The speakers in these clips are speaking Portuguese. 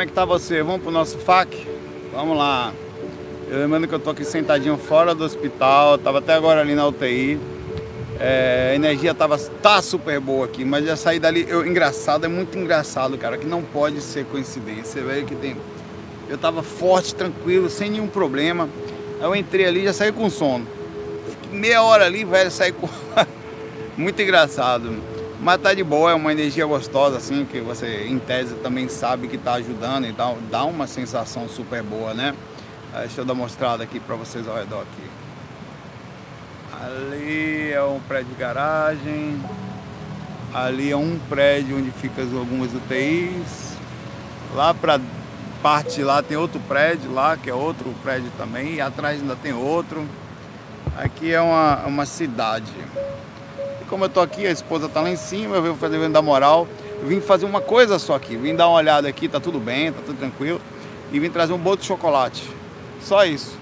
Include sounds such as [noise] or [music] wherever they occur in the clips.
como é que tá você? Vamos pro nosso FAC? Vamos lá. Eu lembrando que eu tô aqui sentadinho fora do hospital, tava até agora ali na UTI. É, a energia tava, tá super boa aqui, mas já saí dali. Eu, engraçado, é muito engraçado, cara, que não pode ser coincidência. Você que tem. Eu tava forte, tranquilo, sem nenhum problema. Aí eu entrei ali já saí com sono. Fiquei meia hora ali, velho, saí com. [laughs] muito engraçado. Mas tá de boa, é uma energia gostosa, assim, que você, em tese, também sabe que tá ajudando e dá, dá uma sensação super boa, né? Deixa eu dar uma mostrada aqui para vocês ao redor aqui. Ali é um prédio de garagem. Ali é um prédio onde ficam algumas UTIs. Lá para parte lá tem outro prédio lá, que é outro prédio também. E atrás ainda tem outro. Aqui é uma, uma cidade como eu tô aqui, a esposa tá lá em cima, eu vim fazer o da moral. Vim fazer uma coisa só aqui, vim dar uma olhada aqui, tá tudo bem, tá tudo tranquilo. E vim trazer um bolo de chocolate. Só isso.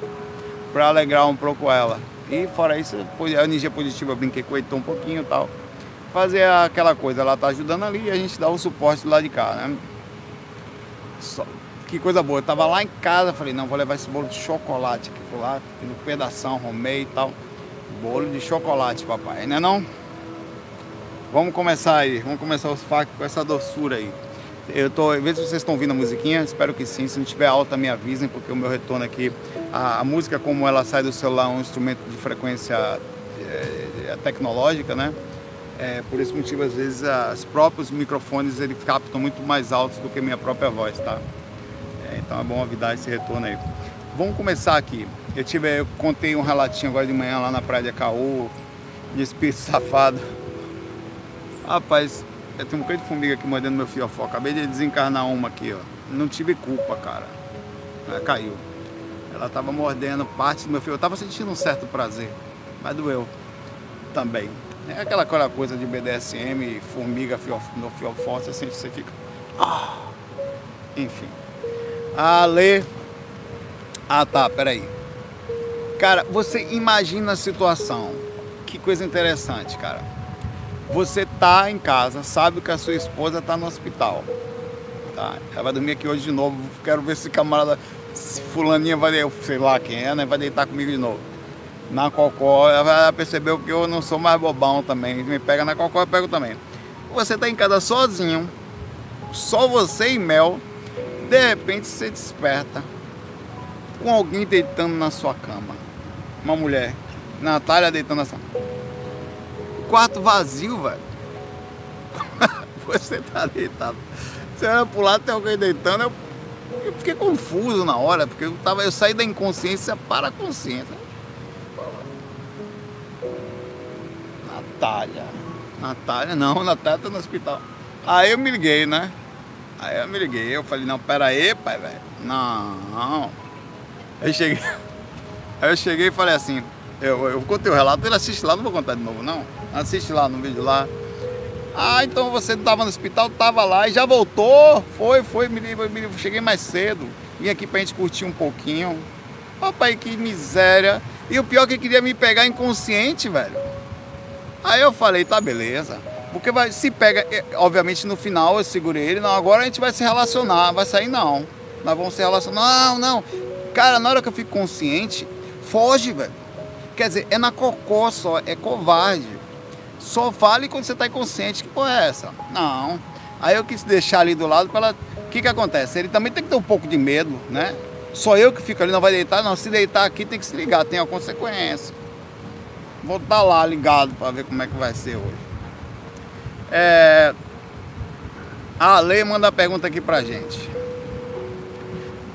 Pra alegrar um pouco ela. E fora isso, a energia positiva, eu brinquei com o Heitor um pouquinho e tal. Fazer aquela coisa, ela tá ajudando ali e a gente dá o suporte do lado de cá, né? Só, que coisa boa. Eu tava lá em casa, falei, não, vou levar esse bolo de chocolate aqui. Fui lá, fiz um pedação, arrumei e tal. Bolo de chocolate, papai, né não? Vamos começar aí, vamos começar os factos com essa doçura aí. Eu tô, vê se vocês estão ouvindo a musiquinha, espero que sim. Se não tiver alta, me avisem, porque o meu retorno aqui, a, a música como ela sai do celular é um instrumento de frequência é, tecnológica, né? É, por esse motivo, às vezes, os próprios microfones eles captam muito mais altos do que minha própria voz, tá? É, então é bom avisar esse retorno aí. Vamos começar aqui. Eu tive, eu contei um relatinho agora de manhã lá na praia de Caú, de espírito [laughs] safado. Rapaz, eu tenho um bocado de formiga aqui mordendo meu fiofó. Acabei de desencarnar uma aqui, ó. Não tive culpa, cara. Ela caiu. Ela tava mordendo parte do meu fio. Eu tava sentindo um certo prazer, mas doeu também. É aquela coisa de BDSM, formiga fiofó, no fiofó, você sente, você fica. Ah! Enfim. Ale. Ah tá, peraí. Cara, você imagina a situação. Que coisa interessante, cara você tá em casa, sabe que a sua esposa tá no hospital. Tá? Ela vai dormir aqui hoje de novo. Quero ver se camarada, se fulaninha vai, sei lá quem é, né? Vai deitar comigo de novo. Na cocó, ela percebeu que eu não sou mais bobão também. Me pega na cocó, eu pego também. Você tá em casa sozinho, só você e Mel. De repente você desperta com alguém deitando na sua cama. Uma mulher. Natália deitando na sua cama quarto vazio, velho. [laughs] Você tá deitado. Você olha pro lado, tem alguém deitando. Eu, eu, fiquei confuso na hora, porque eu, tava, eu saí da inconsciência para a consciência. Natália. Natália, não, Natália tá no hospital. Aí eu me liguei, né? Aí eu me liguei, eu falei, não, pera aí, pai, velho. Não. Aí cheguei. [laughs] Aí eu cheguei e falei assim, eu, eu contei o relato, ele assiste lá, não vou contar de novo, não. Assiste lá no vídeo lá. Ah, então você estava no hospital, estava lá e já voltou. Foi, foi, me, me, cheguei mais cedo. Vim aqui pra gente curtir um pouquinho. Papai, que miséria. E o pior é que queria me pegar inconsciente, velho. Aí eu falei, tá beleza. Porque vai, se pega, é, obviamente no final eu segurei ele, não, agora a gente vai se relacionar, vai sair não. Nós vamos se relacionar. Não, não. Cara, na hora que eu fico consciente, foge, velho. Quer dizer, é na cocô só, é covarde. Só fale quando você está inconsciente. Que porra é essa? Não. Aí eu quis deixar ali do lado para ela. O que, que acontece? Ele também tem que ter um pouco de medo, né? Só eu que fico ali, não vai deitar? Não, se deitar aqui tem que se ligar, tem a consequência. Vou estar tá lá ligado para ver como é que vai ser hoje. É... A lei manda a pergunta aqui pra gente.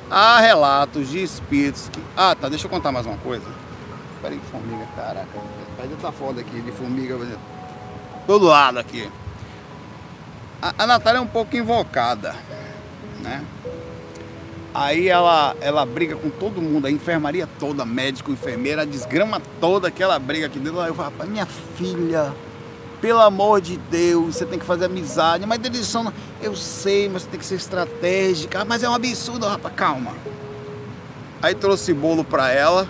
Há relatos de espíritos que. Ah, tá, deixa eu contar mais uma coisa. Peraí, formiga, caraca. Ainda tá foda aqui de formiga todo lado aqui. A, a Natália é um pouco invocada, né? Aí ela, ela briga com todo mundo, a enfermaria toda, médico, enfermeira, a desgrama toda que ela briga aqui dentro. Aí eu falo, rapaz, minha filha, pelo amor de Deus, você tem que fazer amizade. Mas eles são, eu sei, mas você tem que ser estratégica. Mas é um absurdo, rapaz, calma. Aí trouxe bolo pra ela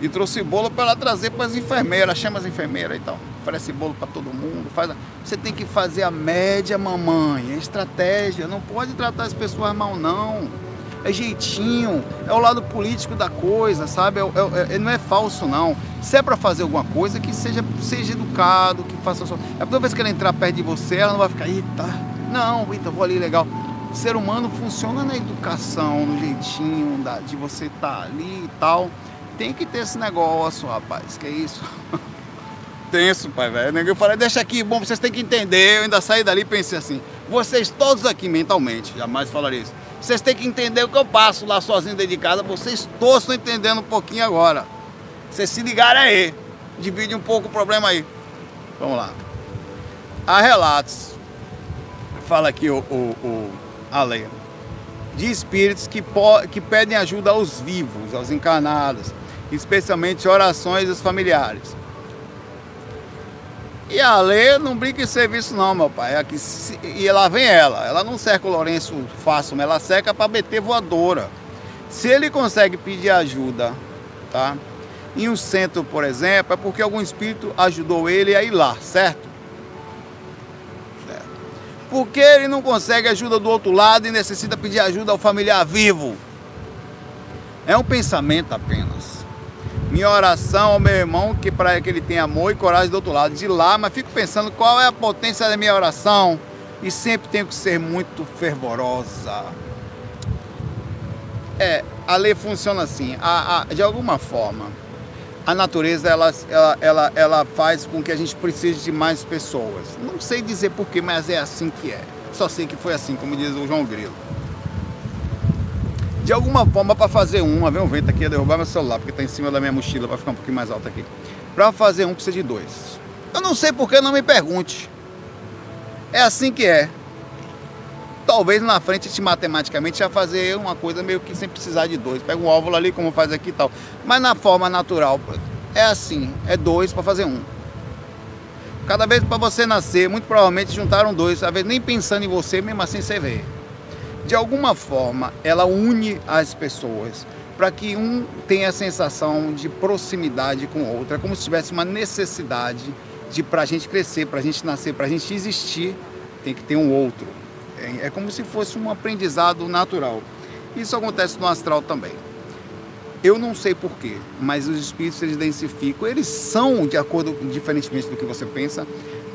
e trouxe bolo para ela trazer para as enfermeiras. Chama as enfermeiras então. Oferece bolo para todo mundo. Faz... Você tem que fazer a média, mamãe. É estratégia. Não pode tratar as pessoas mal, não. É jeitinho, é o lado político da coisa, sabe? É, é, é, não é falso, não. Se é para fazer alguma coisa, que seja, seja educado, que faça só. É toda vez que ela entrar perto de você, ela não vai ficar, eita, não, eita, vou ali legal. O ser humano funciona na educação, no jeitinho da, de você estar tá ali e tal. Tem que ter esse negócio, rapaz. Que é isso? [laughs] Tenso, pai, velho. Eu falei, deixa aqui, bom, vocês têm que entender. Eu ainda saí dali e pensei assim, vocês todos aqui mentalmente, jamais falaria isso. Vocês têm que entender o que eu passo lá sozinho dentro de casa. Vocês todos estão entendendo um pouquinho agora. Vocês se ligaram aí. Divide um pouco o problema aí. Vamos lá. Há relatos, fala aqui o, o, o Ale, de espíritos que, que pedem ajuda aos vivos, aos encarnados especialmente orações dos familiares. E a Lê não brinca em serviço não, meu pai. Aqui, e lá vem ela. Ela não cerca o Lourenço fácil, mas ela cerca para meter voadora. Se ele consegue pedir ajuda, tá? Em um centro, por exemplo, é porque algum espírito ajudou ele a ir lá, certo? certo. Porque ele não consegue ajuda do outro lado e necessita pedir ajuda ao familiar vivo? É um pensamento apenas. Minha oração ao meu irmão, que para que ele tenha amor e coragem do outro lado de lá, mas fico pensando qual é a potência da minha oração e sempre tenho que ser muito fervorosa. É, a lei funciona assim, a, a, de alguma forma, a natureza ela, ela, ela, ela faz com que a gente precise de mais pessoas. Não sei dizer porquê, mas é assim que é. Só sei que foi assim, como diz o João Grilo de alguma forma para fazer um, ver um vento aqui, ia derrubar meu celular, porque está em cima da minha mochila para ficar um pouquinho mais alto aqui. Para fazer um precisa de dois. Eu não sei porque não me pergunte. É assim que é. Talvez na frente, te matematicamente, já fazer uma coisa meio que sem precisar de dois. Pega um óvulo ali, como faz aqui e tal. Mas na forma natural, é assim: é dois para fazer um. Cada vez para você nascer, muito provavelmente juntaram dois, às vezes nem pensando em você, mesmo assim você vê de alguma forma, ela une as pessoas para que um tenha a sensação de proximidade com o outro. É como se tivesse uma necessidade de para a gente crescer, para a gente nascer, para a gente existir, tem que ter um outro. É, é como se fosse um aprendizado natural. Isso acontece no astral também. Eu não sei porquê, mas os espíritos eles densificam, eles são, de acordo, diferentemente do que você pensa,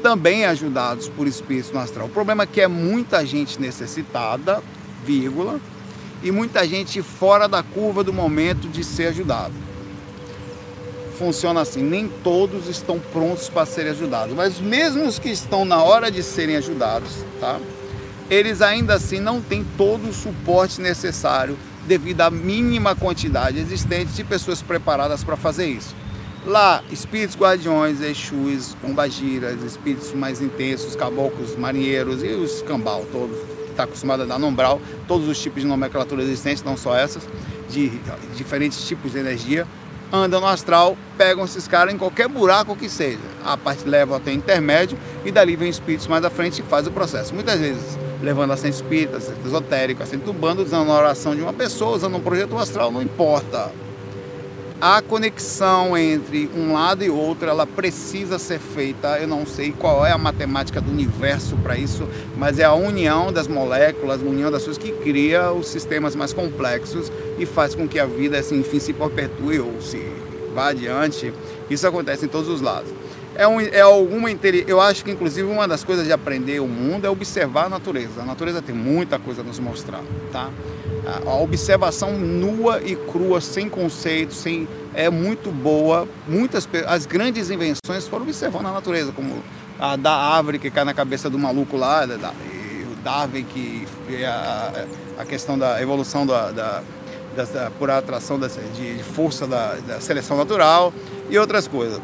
também ajudados por espíritos no astral. O problema é que é muita gente necessitada, vírgula, e muita gente fora da curva do momento de ser ajudado. Funciona assim, nem todos estão prontos para serem ajudados, mas mesmo os que estão na hora de serem ajudados, tá? Eles ainda assim não têm todo o suporte necessário devido à mínima quantidade existente de pessoas preparadas para fazer isso. Lá, espíritos guardiões, exus, pombagiras, espíritos mais intensos, caboclos, marinheiros e os cambal todos está acostumado a dar no umbral, todos os tipos de nomenclatura existentes, não só essas, de diferentes tipos de energia, andam no astral, pegam esses caras em qualquer buraco que seja. A parte leva até intermédio e dali vem espíritos mais à frente e faz o processo. Muitas vezes levando a centro espírita, centro esotérico, centro do bando, usando a oração de uma pessoa, usando um projeto astral, não importa a conexão entre um lado e outro ela precisa ser feita. Eu não sei qual é a matemática do universo para isso, mas é a união das moléculas, a união das coisas que cria os sistemas mais complexos e faz com que a vida, assim, enfim, se perpetue ou se vá adiante. Isso acontece em todos os lados. É, um, é alguma eu acho que inclusive uma das coisas de aprender o mundo é observar a natureza. A natureza tem muita coisa a nos mostrar, tá? A observação nua e crua, sem conceito, sem é muito boa. Muitas as grandes invenções foram observando a natureza, como a da árvore que cai na cabeça do maluco lá, da, da o Darwin que a, a questão da evolução da, da, da por atração de, de força da seleção natural e outras coisas.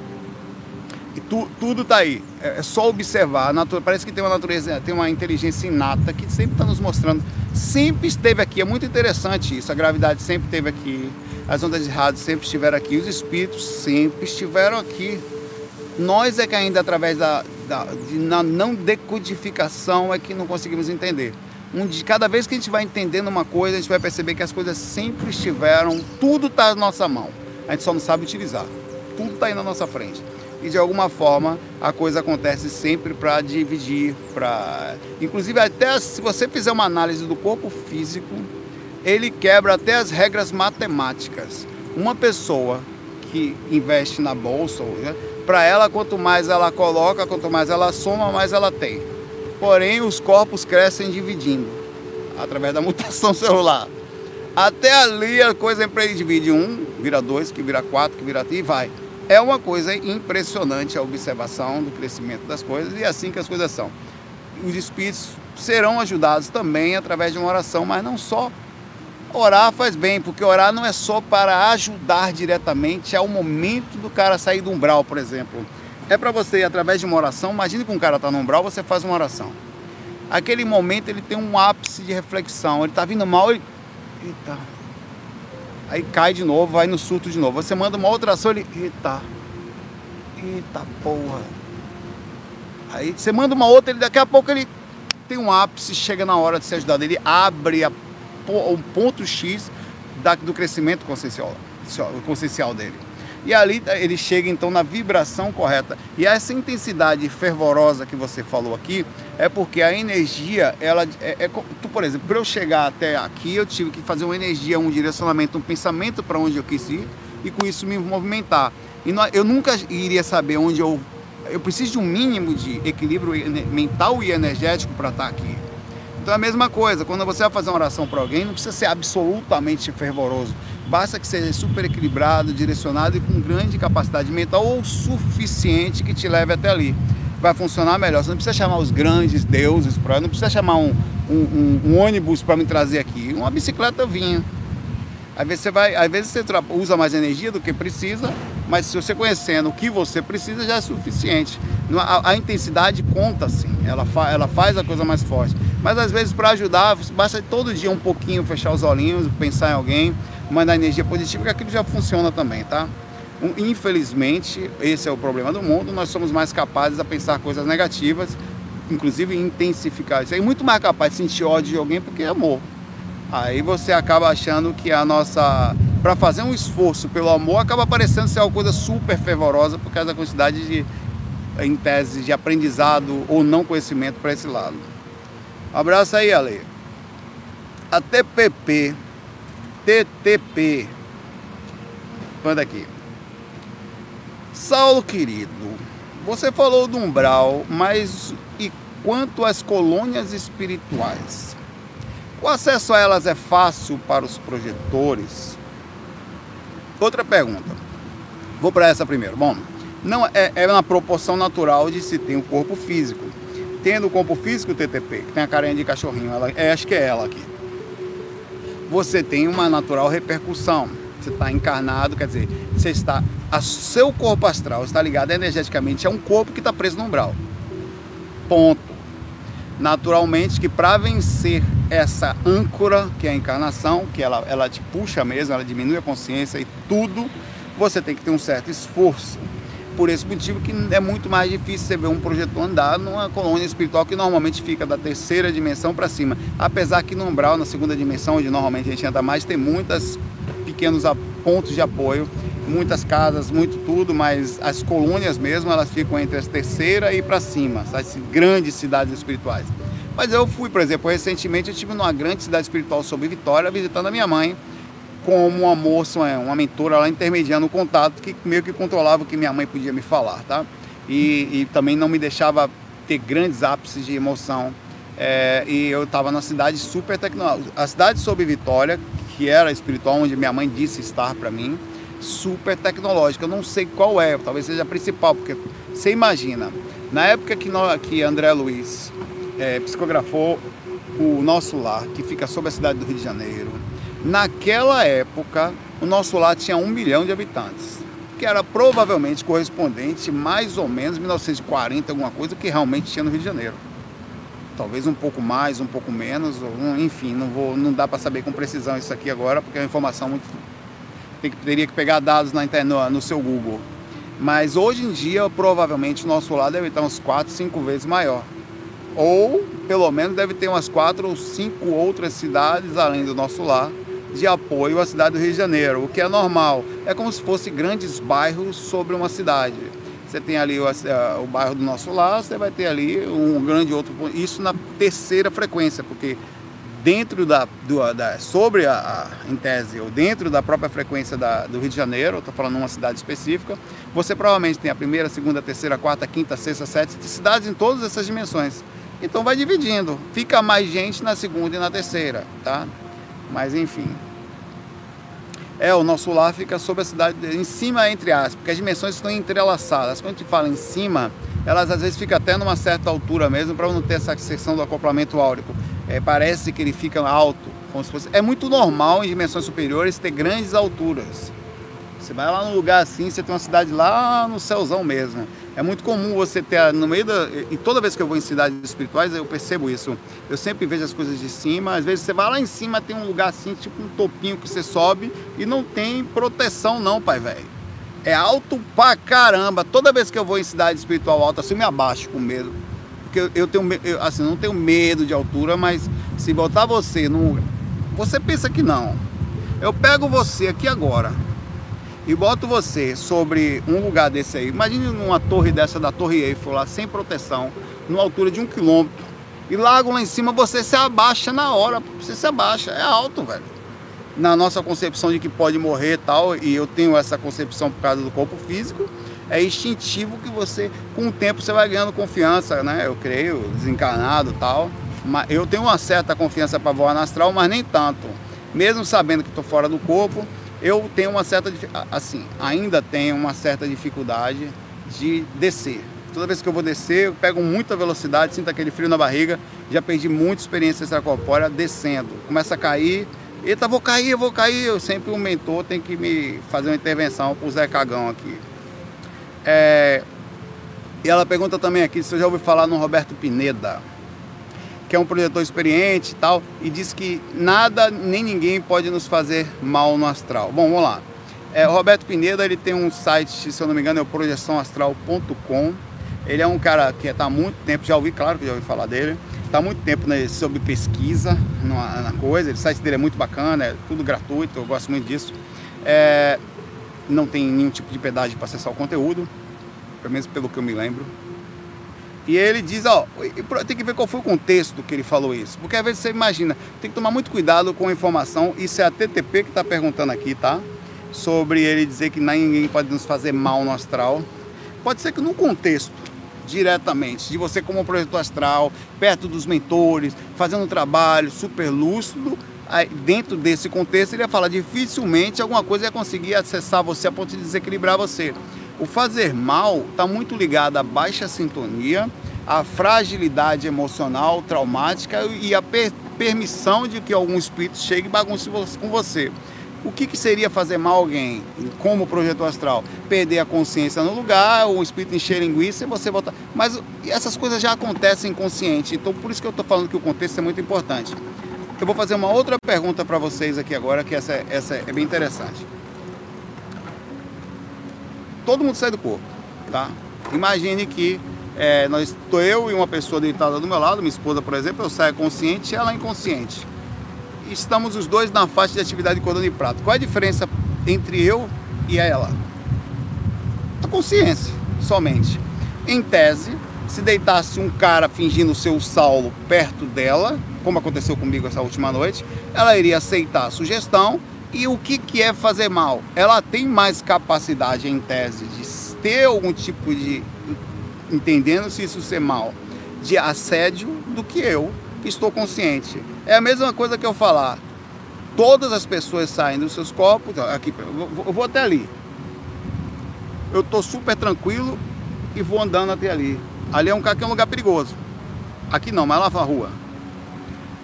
E tu, tudo está aí. É, é, só observar. Natura, parece que tem uma natureza, tem uma inteligência inata que sempre está nos mostrando. Sempre esteve aqui. É muito interessante isso. A gravidade sempre esteve aqui. As ondas de rádio sempre estiveram aqui. Os espíritos sempre estiveram aqui. Nós é que ainda através da, da de, na não decodificação é que não conseguimos entender. Um, de cada vez que a gente vai entendendo uma coisa, a gente vai perceber que as coisas sempre estiveram, tudo está na nossa mão. A gente só não sabe utilizar. Tudo está aí na nossa frente. E de alguma forma a coisa acontece sempre para dividir, para inclusive até se você fizer uma análise do corpo físico, ele quebra até as regras matemáticas. Uma pessoa que investe na bolsa, né, para ela quanto mais ela coloca, quanto mais ela soma, mais ela tem. Porém, os corpos crescem dividindo através da [laughs] mutação celular. Até ali a coisa divide um, vira dois, que vira quatro, que vira e vai. É uma coisa impressionante a observação do crescimento das coisas e é assim que as coisas são. Os espíritos serão ajudados também através de uma oração, mas não só. Orar faz bem, porque orar não é só para ajudar diretamente ao momento do cara sair do umbral, por exemplo. É para você, através de uma oração, imagine que um cara está no umbral, você faz uma oração. Aquele momento ele tem um ápice de reflexão, ele está vindo mal, ele. Eita, Aí cai de novo, vai no surto de novo. Você manda uma outra ação, ele. Eita. Eita porra. Aí você manda uma outra, ele daqui a pouco ele tem um ápice, chega na hora de ser ajudado. Ele abre a, o ponto X da, do crescimento consciencial, consciencial dele. E ali ele chega então na vibração correta. E essa intensidade fervorosa que você falou aqui é porque a energia, ela é, é tu, por exemplo, para eu chegar até aqui, eu tive que fazer uma energia, um direcionamento, um pensamento para onde eu quis ir e com isso me movimentar. E eu nunca iria saber onde eu eu preciso de um mínimo de equilíbrio mental e energético para estar aqui. Então é a mesma coisa, quando você vai fazer uma oração para alguém, não precisa ser absolutamente fervoroso. Basta que seja super equilibrado, direcionado e com grande capacidade mental ou suficiente que te leve até ali. Vai funcionar melhor. Você não precisa chamar os grandes deuses, pra, não precisa chamar um, um, um, um ônibus para me trazer aqui. Uma bicicleta vinha. Às vezes você vai, às vezes você usa mais energia do que precisa, mas se você conhecendo o que você precisa já é suficiente. A, a intensidade conta sim, ela, fa, ela faz a coisa mais forte. Mas às vezes para ajudar, basta todo dia um pouquinho fechar os olhinhos, pensar em alguém, mandar energia positiva, que aquilo já funciona também, tá? Infelizmente, esse é o problema do mundo, nós somos mais capazes a pensar coisas negativas, inclusive intensificar isso. É muito mais capaz de sentir ódio de alguém porque é amor. Aí você acaba achando que a nossa. Para fazer um esforço pelo amor, acaba parecendo ser uma coisa super fervorosa por causa da quantidade de, em tese, de aprendizado ou não conhecimento para esse lado. Abraço aí, Ale. A TPP TTP. Manda aqui. Saulo querido, você falou do umbral, mas e quanto às colônias espirituais? O acesso a elas é fácil para os projetores? Outra pergunta. Vou para essa primeiro. Bom, não é, é na proporção natural de se ter um corpo físico. Tendo o corpo físico, o TTP, que tem a carinha de cachorrinho, ela, é, acho que é ela aqui você tem uma natural repercussão. Você está encarnado, quer dizer, você está. A seu corpo astral está ligado energeticamente a um corpo que está preso no umbral. Ponto. Naturalmente que para vencer essa âncora, que é a encarnação, que ela, ela te puxa mesmo, ela diminui a consciência e tudo, você tem que ter um certo esforço por esse motivo que é muito mais difícil você ver um projetor andar numa colônia espiritual que normalmente fica da terceira dimensão para cima. Apesar que no umbral, na segunda dimensão, onde normalmente a gente anda mais, tem muitos pequenos pontos de apoio, muitas casas, muito tudo, mas as colônias mesmo, elas ficam entre as terceira e para cima, as grandes cidades espirituais. Mas eu fui, por exemplo, recentemente eu estive numa grande cidade espiritual sobre Vitória, visitando a minha mãe, como uma moça, uma mentora lá intermediando o contato que meio que controlava o que minha mãe podia me falar, tá? E, e também não me deixava ter grandes ápices de emoção. É, e eu estava na cidade super tecnológica. A cidade sob Vitória, que era espiritual, onde minha mãe disse estar para mim, super tecnológica. Eu não sei qual é, talvez seja a principal, porque você imagina, na época que, nós, que André Luiz é, psicografou o nosso lar, que fica sobre a cidade do Rio de Janeiro, Naquela época, o nosso lar tinha um milhão de habitantes, que era provavelmente correspondente mais ou menos 1940, alguma coisa que realmente tinha no Rio de Janeiro. Talvez um pouco mais, um pouco menos, enfim, não, vou, não dá para saber com precisão isso aqui agora, porque é uma informação muito. Tem que, teria que pegar dados na internet, no seu Google. Mas hoje em dia, provavelmente, o nosso lar deve estar uns 4, 5 vezes maior. Ou, pelo menos, deve ter umas 4 ou 5 outras cidades além do nosso lar de apoio à cidade do Rio de Janeiro, o que é normal. É como se fosse grandes bairros sobre uma cidade. você tem ali o, o bairro do Nosso Lar, você vai ter ali um grande outro ponto. Isso na terceira frequência, porque dentro da, do, da sobre a, a, em tese, ou dentro da própria frequência da, do Rio de Janeiro, estou falando uma cidade específica, você provavelmente tem a primeira, segunda, terceira, quarta, quinta, sexta, sétima, cidades em todas essas dimensões. Então vai dividindo, fica mais gente na segunda e na terceira, tá? Mas enfim. É, o nosso lar fica sobre a cidade, em cima entre aspas, porque as dimensões estão entrelaçadas. Quando a gente fala em cima, elas às vezes ficam até numa certa altura mesmo, para não ter essa seção do acoplamento áurico. É, parece que ele fica alto, como se fosse. É muito normal em dimensões superiores ter grandes alturas. Você vai lá num lugar assim, você tem uma cidade lá no céuzão mesmo. É muito comum você ter no meio da. E toda vez que eu vou em cidades espirituais, eu percebo isso. Eu sempre vejo as coisas de cima. Às vezes você vai lá em cima, tem um lugar assim, tipo um topinho que você sobe e não tem proteção, não, pai velho. É alto pra caramba. Toda vez que eu vou em cidade espiritual alta, assim, eu me abaixo com medo. Porque eu, eu tenho eu, assim, não tenho medo de altura, mas se botar você num. Você pensa que não. Eu pego você aqui agora e boto você sobre um lugar desse aí, imagine numa torre dessa da Torre Eiffel lá, sem proteção, numa altura de um quilômetro, e largo lá em cima, você se abaixa na hora, você se abaixa, é alto, velho. Na nossa concepção de que pode morrer e tal, e eu tenho essa concepção por causa do corpo físico, é instintivo que você, com o tempo, você vai ganhando confiança, né? Eu creio, desencarnado e tal. Mas eu tenho uma certa confiança para voar no astral, mas nem tanto. Mesmo sabendo que estou fora do corpo, eu tenho uma certa assim, ainda tenho uma certa dificuldade de descer. Toda vez que eu vou descer, eu pego muita velocidade, sinto aquele frio na barriga. Já perdi muita experiência extracorpórea descendo. Começa a cair, eita, vou cair, eu vou cair. Eu sempre o um mentor tem que me fazer uma intervenção pro Zé Cagão aqui. É... E ela pergunta também aqui se eu já ouvi falar no Roberto Pineda que é um projetor experiente e tal, e diz que nada nem ninguém pode nos fazer mal no astral. Bom, vamos lá. É, Roberto Pineda ele tem um site, se eu não me engano, é o projeçãoastral.com. Ele é um cara que está há muito tempo, já ouvi, claro que já ouvi falar dele, está há muito tempo né, sobre pesquisa na, na, coisa. O site dele é muito bacana, é tudo gratuito, eu gosto muito disso. É, não tem nenhum tipo de pedágio para acessar o conteúdo, pelo menos pelo que eu me lembro. E ele diz, ó, tem que ver qual foi o contexto que ele falou isso. Porque às vezes você imagina, tem que tomar muito cuidado com a informação. Isso é a TTP que está perguntando aqui, tá? Sobre ele dizer que ninguém pode nos fazer mal no astral. Pode ser que no contexto, diretamente, de você como projetor astral, perto dos mentores, fazendo um trabalho super lúcido, aí, dentro desse contexto ele ia falar dificilmente alguma coisa ia conseguir acessar você a ponto de desequilibrar você. O fazer mal está muito ligado à baixa sintonia, à fragilidade emocional, traumática e à per permissão de que algum espírito chegue e bagunce com você. O que, que, seria fazer mal a alguém, como projeto astral? Perder a consciência no lugar, o espírito encher linguiça e você voltar. Mas essas coisas já acontecem inconsciente, então por isso que eu estou falando que o contexto é muito importante. Eu vou fazer uma outra pergunta para vocês aqui agora, que essa, essa é bem interessante todo mundo sai do corpo, tá? Imagine que é, nós estou eu e uma pessoa deitada do meu lado, minha esposa, por exemplo, eu saio consciente e ela inconsciente. Estamos os dois na faixa de atividade de cordão de prato. Qual é a diferença entre eu e ela? A consciência, somente. Em tese, se deitasse um cara fingindo ser o Saulo perto dela, como aconteceu comigo essa última noite, ela iria aceitar a sugestão e o que, que é fazer mal? Ela tem mais capacidade, em tese, de ter algum tipo de. entendendo se isso ser mal, de assédio do que eu, que estou consciente. É a mesma coisa que eu falar. Todas as pessoas saem dos seus corpos. Aqui, eu vou até ali. Eu estou super tranquilo e vou andando até ali. Ali é um, é um lugar perigoso. Aqui não, mas lá na rua.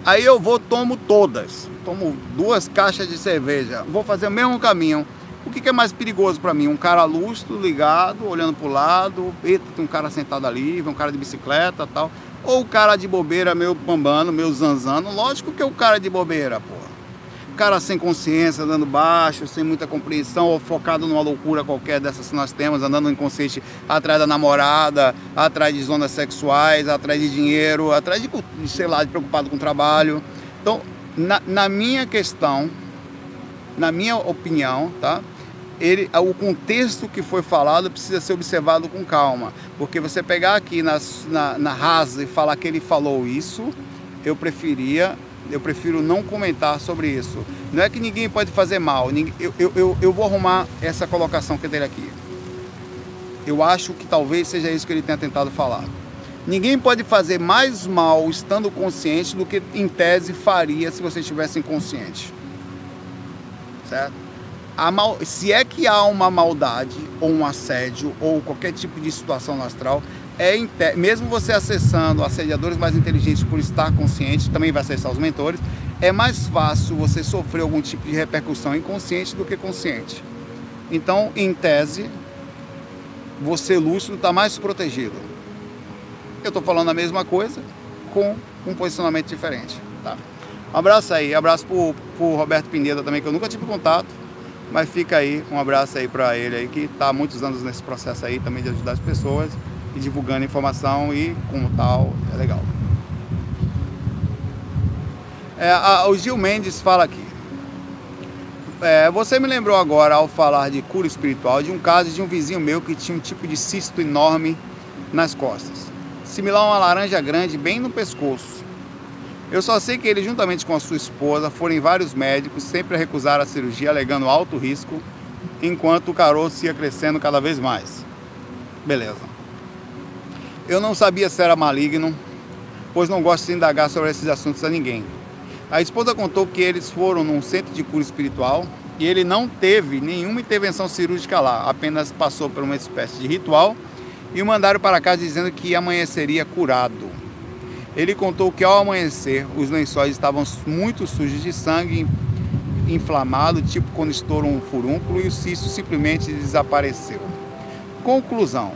Aí eu vou, tomo todas. Tomo duas caixas de cerveja. Vou fazer o mesmo caminho. O que, que é mais perigoso para mim? Um cara lustro, ligado, olhando para o lado. Eita, tem um cara sentado ali, um cara de bicicleta tal. Ou o cara de bobeira, meio bambando, meio zanzando. Lógico que é o cara de bobeira, pô cara sem consciência, andando baixo, sem muita compreensão, ou focado numa loucura qualquer dessas que nós temos, andando inconsciente atrás da namorada, atrás de zonas sexuais, atrás de dinheiro, atrás de, sei lá, de preocupado com o trabalho. Então, na, na minha questão, na minha opinião, tá? ele, o contexto que foi falado precisa ser observado com calma. Porque você pegar aqui na, na, na rasa e falar que ele falou isso, eu preferia, eu prefiro não comentar sobre isso. Não é que ninguém pode fazer mal, eu, eu, eu, vou arrumar essa colocação que dele aqui. Eu acho que talvez seja isso que ele tenha tentado falar. Ninguém pode fazer mais mal estando consciente do que em tese faria se você estivesse inconsciente. Certo? Mal, se é que há uma maldade ou um assédio ou qualquer tipo de situação no astral, é mesmo você acessando assediadores mais inteligentes por estar consciente, também vai acessar os mentores, é mais fácil você sofrer algum tipo de repercussão inconsciente do que consciente. Então, em tese, você lúcido está mais protegido. Eu estou falando a mesma coisa com um posicionamento diferente. Tá? Um abraço aí, abraço pro, pro Roberto Pineda também, que eu nunca tive contato, mas fica aí, um abraço aí para ele aí, que está há muitos anos nesse processo aí também de ajudar as pessoas e divulgando informação e como tal, é legal. É, a, o Gil Mendes fala aqui. É, você me lembrou agora, ao falar de cura espiritual, de um caso de um vizinho meu que tinha um tipo de cisto enorme nas costas, similar a uma laranja grande bem no pescoço. Eu só sei que ele, juntamente com a sua esposa, foram em vários médicos, sempre recusaram a cirurgia, alegando alto risco, enquanto o caroço ia crescendo cada vez mais. Beleza. Eu não sabia se era maligno, pois não gosto de indagar sobre esses assuntos a ninguém. A esposa contou que eles foram num centro de cura espiritual e ele não teve nenhuma intervenção cirúrgica lá, apenas passou por uma espécie de ritual e o mandaram para casa dizendo que amanheceria curado. Ele contou que ao amanhecer os lençóis estavam muito sujos de sangue, inflamado, tipo quando estoura um furúnculo, e o cisto simplesmente desapareceu. Conclusão: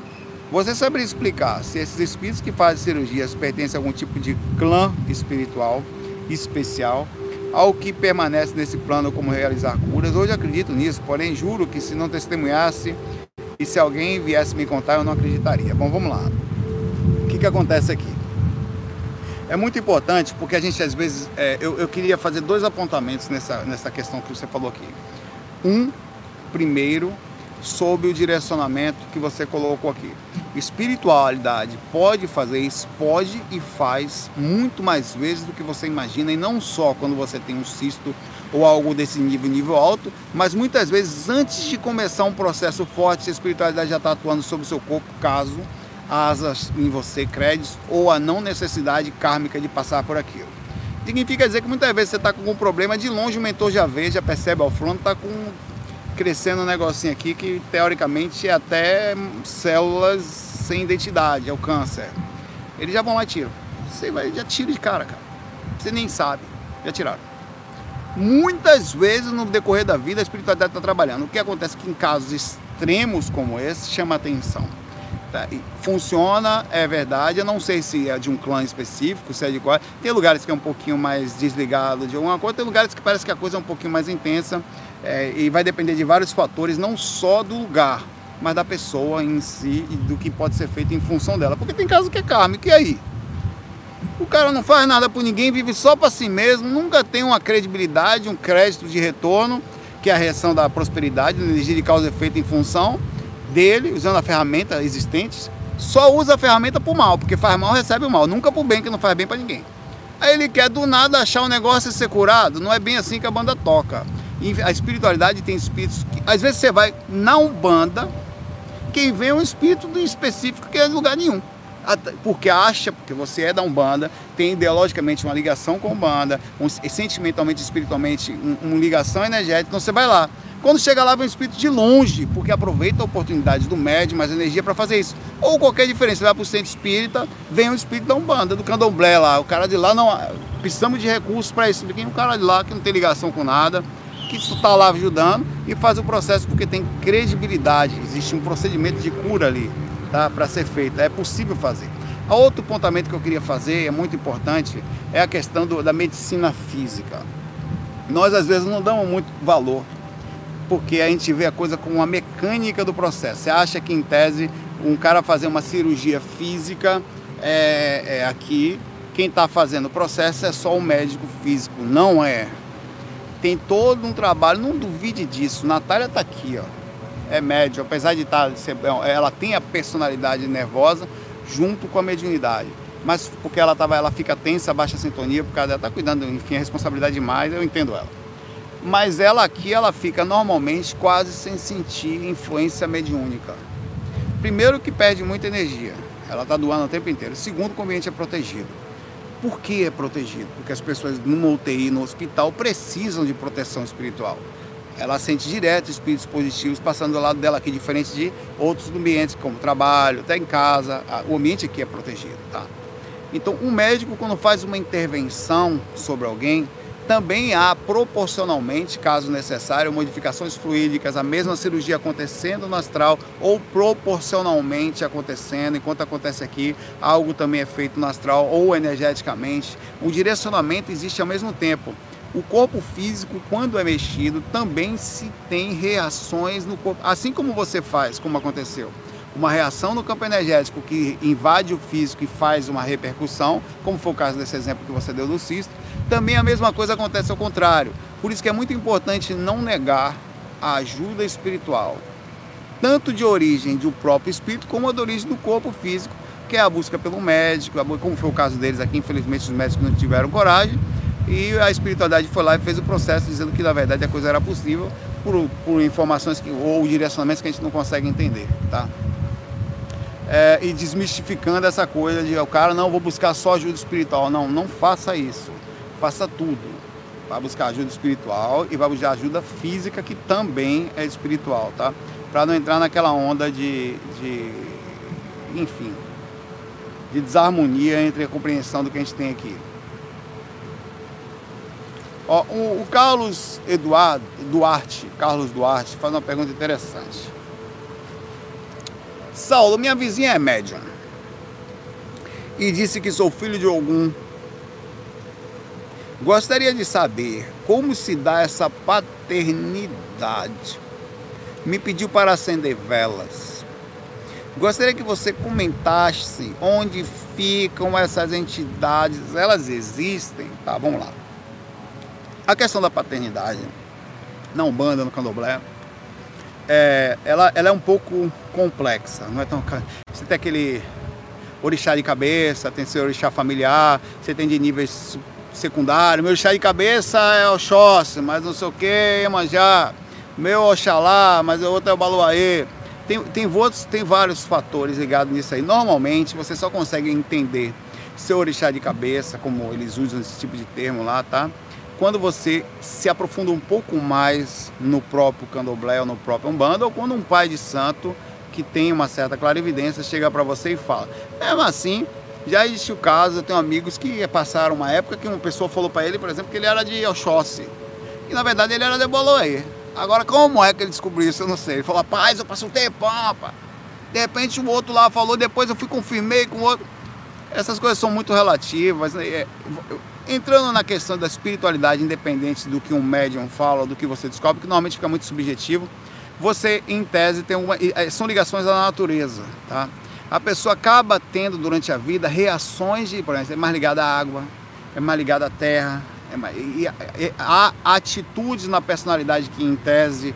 Você saberia explicar se esses espíritos que fazem cirurgias pertencem a algum tipo de clã espiritual? especial ao que permanece nesse plano como realizar curas. Hoje acredito nisso, porém juro que se não testemunhasse e se alguém viesse me contar, eu não acreditaria. Bom, vamos lá. O que, que acontece aqui? É muito importante porque a gente às vezes. É, eu, eu queria fazer dois apontamentos nessa, nessa questão que você falou aqui. Um, primeiro, sob o direcionamento que você colocou aqui. Espiritualidade pode fazer isso, pode e faz muito mais vezes do que você imagina, e não só quando você tem um cisto ou algo desse nível, nível alto, mas muitas vezes antes de começar um processo forte, a espiritualidade já está atuando sobre o seu corpo, caso asas em você, créditos ou a não necessidade kármica de passar por aquilo. Significa dizer que muitas vezes você está com algum problema, de longe o mentor já vê, já percebe ao fundo, está com crescendo um negocinho aqui que teoricamente é até células sem identidade, é o câncer. Eles já vão lá e tiram. Você vai, já tira de cara, cara. Você nem sabe. Já tiraram. Muitas vezes no decorrer da vida a espiritualidade está trabalhando. O que acontece é que em casos extremos como esse chama atenção. Tá? Funciona, é verdade. Eu não sei se é de um clã específico, se é de qual. Tem lugares que é um pouquinho mais desligado de alguma coisa, tem lugares que parece que a coisa é um pouquinho mais intensa. É, e vai depender de vários fatores, não só do lugar, mas da pessoa em si e do que pode ser feito em função dela. Porque tem casos que é kármico, e aí? O cara não faz nada por ninguém, vive só para si mesmo, nunca tem uma credibilidade, um crédito de retorno, que é a reação da prosperidade, da energia de causa e efeito em função dele, usando a ferramenta existente, só usa a ferramenta por mal, porque faz mal, recebe o mal, nunca por bem, que não faz bem para ninguém. Aí ele quer do nada achar um negócio e ser curado, não é bem assim que a banda toca. A espiritualidade tem espíritos que, às vezes você vai na Umbanda, quem vem é um espírito específico que é em lugar nenhum. Porque acha, porque você é da Umbanda, tem ideologicamente uma ligação com a Umbanda, um, sentimentalmente, espiritualmente, uma um ligação energética, então você vai lá. Quando chega lá, vem um espírito de longe, porque aproveita a oportunidade do médium, mais energia para fazer isso. Ou qualquer diferença, você vai para o centro espírita, vem um espírito da Umbanda, do candomblé lá. O cara de lá não. Precisamos de recursos para isso. Tem um cara de lá que não tem ligação com nada, que está lá ajudando e faz o processo porque tem credibilidade. Existe um procedimento de cura ali tá, para ser feito. É possível fazer. Outro pontamento que eu queria fazer, é muito importante, é a questão do, da medicina física. Nós às vezes não damos muito valor, porque a gente vê a coisa como uma mecânica do processo. Você acha que em tese um cara fazer uma cirurgia física é, é aqui, quem está fazendo o processo é só o médico físico. Não é tem todo um trabalho, não duvide disso. Natália está aqui, ó. é médio, apesar de estar, tá, ela tem a personalidade nervosa junto com a mediunidade. Mas porque ela, tava, ela fica tensa, baixa sintonia, por causa dela tá cuidando, enfim, a responsabilidade demais, eu entendo ela. Mas ela aqui, ela fica normalmente quase sem sentir influência mediúnica. Primeiro que perde muita energia, ela está doando o tempo inteiro. Segundo, o ambiente é protegido. Por que é protegido? Porque as pessoas numa UTI, no hospital, precisam de proteção espiritual. Ela sente direto espíritos positivos passando do lado dela aqui, diferente de outros ambientes, como trabalho, até em casa. O ambiente aqui é protegido, tá? Então, um médico, quando faz uma intervenção sobre alguém, também há proporcionalmente, caso necessário, modificações fluídicas, a mesma cirurgia acontecendo no astral ou proporcionalmente acontecendo, enquanto acontece aqui, algo também é feito no astral ou energeticamente. O direcionamento existe ao mesmo tempo. O corpo físico, quando é mexido, também se tem reações no corpo, assim como você faz, como aconteceu uma reação no campo energético que invade o físico e faz uma repercussão, como foi o caso desse exemplo que você deu do cisto, também a mesma coisa acontece ao contrário. Por isso que é muito importante não negar a ajuda espiritual, tanto de origem do próprio espírito, como a de origem do corpo físico, que é a busca pelo médico, como foi o caso deles aqui, infelizmente os médicos não tiveram coragem, e a espiritualidade foi lá e fez o processo dizendo que na verdade a coisa era possível por, por informações que, ou direcionamentos que a gente não consegue entender, tá? é, e desmistificando essa coisa de o cara não vou buscar só ajuda espiritual. Não, não faça isso. Faça tudo. Vai buscar ajuda espiritual e vai buscar ajuda física que também é espiritual, tá? Para não entrar naquela onda de, de, enfim, de desarmonia entre a compreensão do que a gente tem aqui. Ó, o, o Carlos Eduardo Duarte, Carlos Duarte, faz uma pergunta interessante. Saulo, minha vizinha é médium. E disse que sou filho de algum. Gostaria de saber como se dá essa paternidade. Me pediu para acender velas. Gostaria que você comentasse onde ficam essas entidades. Elas existem? Tá, vamos lá. A questão da paternidade, na Umbanda, no Candomblé, é, ela, ela é um pouco complexa, não é tão. Você tem aquele orixá de cabeça, tem seu orixá familiar, você tem de níveis secundários. Meu orixá de cabeça é Oxóssi, mas não sei o que, Iemanjá. Meu Oxalá, mas o outro é o Baluaê. Tem, tem, outros, tem vários fatores ligados nisso aí. Normalmente você só consegue entender seu orixá de cabeça, como eles usam esse tipo de termo lá, tá? quando você se aprofunda um pouco mais no próprio candomblé ou no próprio umbanda, ou quando um pai de santo que tem uma certa clarividência chega para você e fala. Mesmo assim, já existe o caso, eu tenho amigos que passaram uma época que uma pessoa falou para ele, por exemplo, que ele era de Oxóssi. E na verdade ele era de Boloê. Agora, como é que ele descobriu isso? Eu não sei. Ele falou, rapaz, eu passei um tempão, rapaz. De repente o outro lá falou, depois eu fui confirmei com o outro. Essas coisas são muito relativas. Né? Entrando na questão da espiritualidade, independente do que um médium fala, do que você descobre, que normalmente fica muito subjetivo, você, em tese, tem uma. Eh, são ligações à natureza, tá? A pessoa acaba tendo durante a vida reações de, por exemplo, é mais ligada à água, é mais ligada à terra, é mais, e, e, há atitudes na personalidade que, em tese,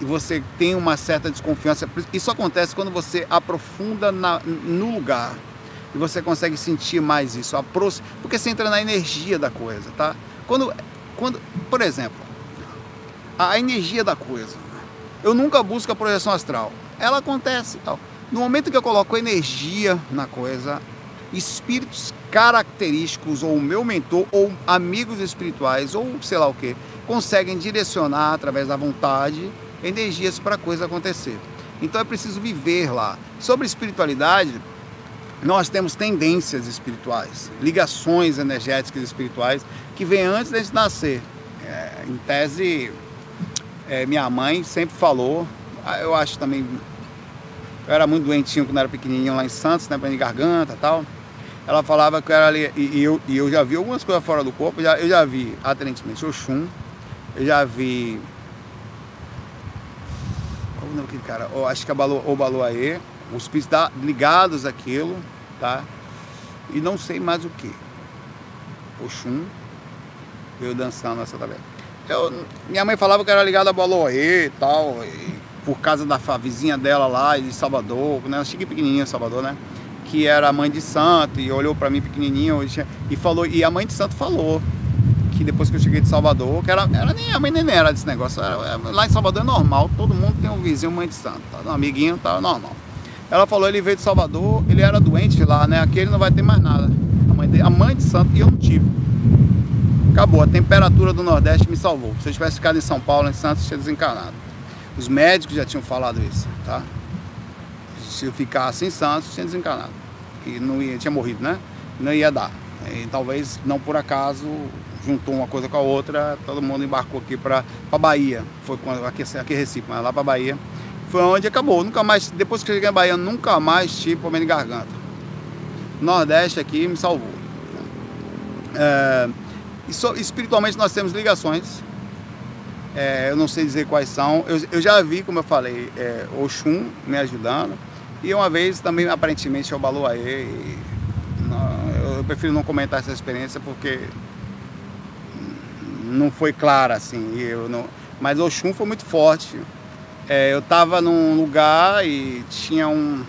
você tem uma certa desconfiança. Isso acontece quando você aprofunda na, no lugar e você consegue sentir mais isso, porque você entra na energia da coisa, tá? Quando, quando, por exemplo, a energia da coisa, eu nunca busco a projeção astral, ela acontece, tal. No momento que eu coloco energia na coisa, espíritos característicos ou o meu mentor ou amigos espirituais ou sei lá o que conseguem direcionar através da vontade energias para a coisa acontecer. Então é preciso viver lá. Sobre espiritualidade, nós temos tendências espirituais, ligações energéticas espirituais que vêm antes de gente nascer. É, em tese, é, minha mãe sempre falou, eu acho também, eu era muito doentinho quando era pequenininho lá em Santos, né, de garganta e tal. Ela falava que eu era ali, e, e, eu, e eu já vi algumas coisas fora do corpo, já, eu já vi aparentemente Oxum, eu já vi. Qual o nome daquele cara? Eu acho que é o Baluaê, os espíritos ligados àquilo, tá? E não sei mais o que. Oxum veio dançando nessa tabela. Eu, minha mãe falava que era ligado a Baloê e tal. E por causa da vizinha dela lá de Salvador, né? Cheguei pequenininha em Salvador, né? Que era mãe de santo e olhou para mim pequenininho e falou e a mãe de santo falou que depois que eu cheguei de Salvador, que era, era nem a mãe nem era desse negócio, era, lá em Salvador é normal, todo mundo tem um vizinho mãe de santo, tá? um amiguinho, tá normal. Ela falou, ele veio de Salvador, ele era doente lá, né? Aqui ele não vai ter mais nada. A mãe, a mãe de santo e eu não tive. Acabou, a temperatura do Nordeste me salvou. Se eu tivesse ficado em São Paulo, em Santos, tinha desencarnado. Os médicos já tinham falado isso, tá? Se eu ficasse em Santos, tinha desencarnado. E não ia, tinha morrido, né? Não ia dar. E talvez não por acaso juntou uma coisa com a outra, todo mundo embarcou aqui para Bahia. Foi aqui, aqui Recife, mas lá para Bahia. Foi onde acabou. Nunca mais, depois que cheguei na Bahia, nunca mais tive problema de garganta. Nordeste aqui me salvou. É, espiritualmente nós temos ligações é, eu não sei dizer quais são. Eu, eu já vi, como eu falei, é, Oxum me ajudando. E uma vez também, aparentemente, o Baluaê. Não, eu prefiro não comentar essa experiência porque não foi clara assim. Eu não, mas Oxum foi muito forte. É, eu estava num lugar e tinha um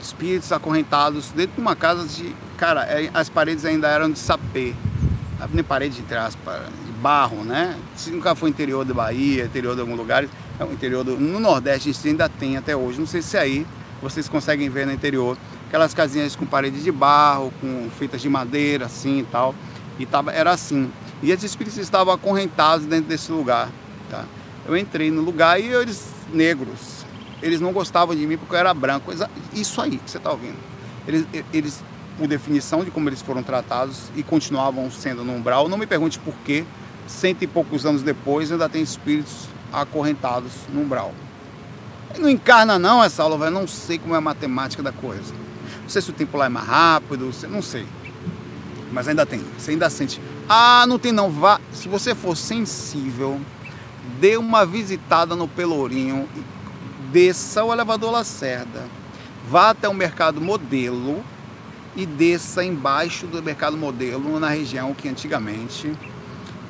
espíritos acorrentados dentro de uma casa de. Cara, é, as paredes ainda eram de sapê. Nem parede entre aspas, barro, né? Se nunca foi interior da Bahia, interior de algum lugar, é o interior do, no Nordeste isso ainda tem até hoje. Não sei se aí vocês conseguem ver no interior aquelas casinhas com paredes de barro, com feitas de madeira, assim e tal. E tava, era assim. E esses espíritos estavam acorrentados dentro desse lugar. Tá? Eu entrei no lugar e eles, negros, eles não gostavam de mim porque eu era branco. Isso aí que você está ouvindo. Eles, eles, por definição de como eles foram tratados e continuavam sendo no umbral, não me pergunte por quê, cento e poucos anos depois, ainda tem espíritos acorrentados no umbral. Não encarna não essa aula, eu não sei como é a matemática da coisa. Não sei se o tempo lá é mais rápido, não sei. Mas ainda tem, você ainda sente. Ah, não tem não, vá. Se você for sensível, dê uma visitada no Pelourinho, desça o elevador Lacerda, vá até o mercado modelo e desça embaixo do mercado modelo, na região que antigamente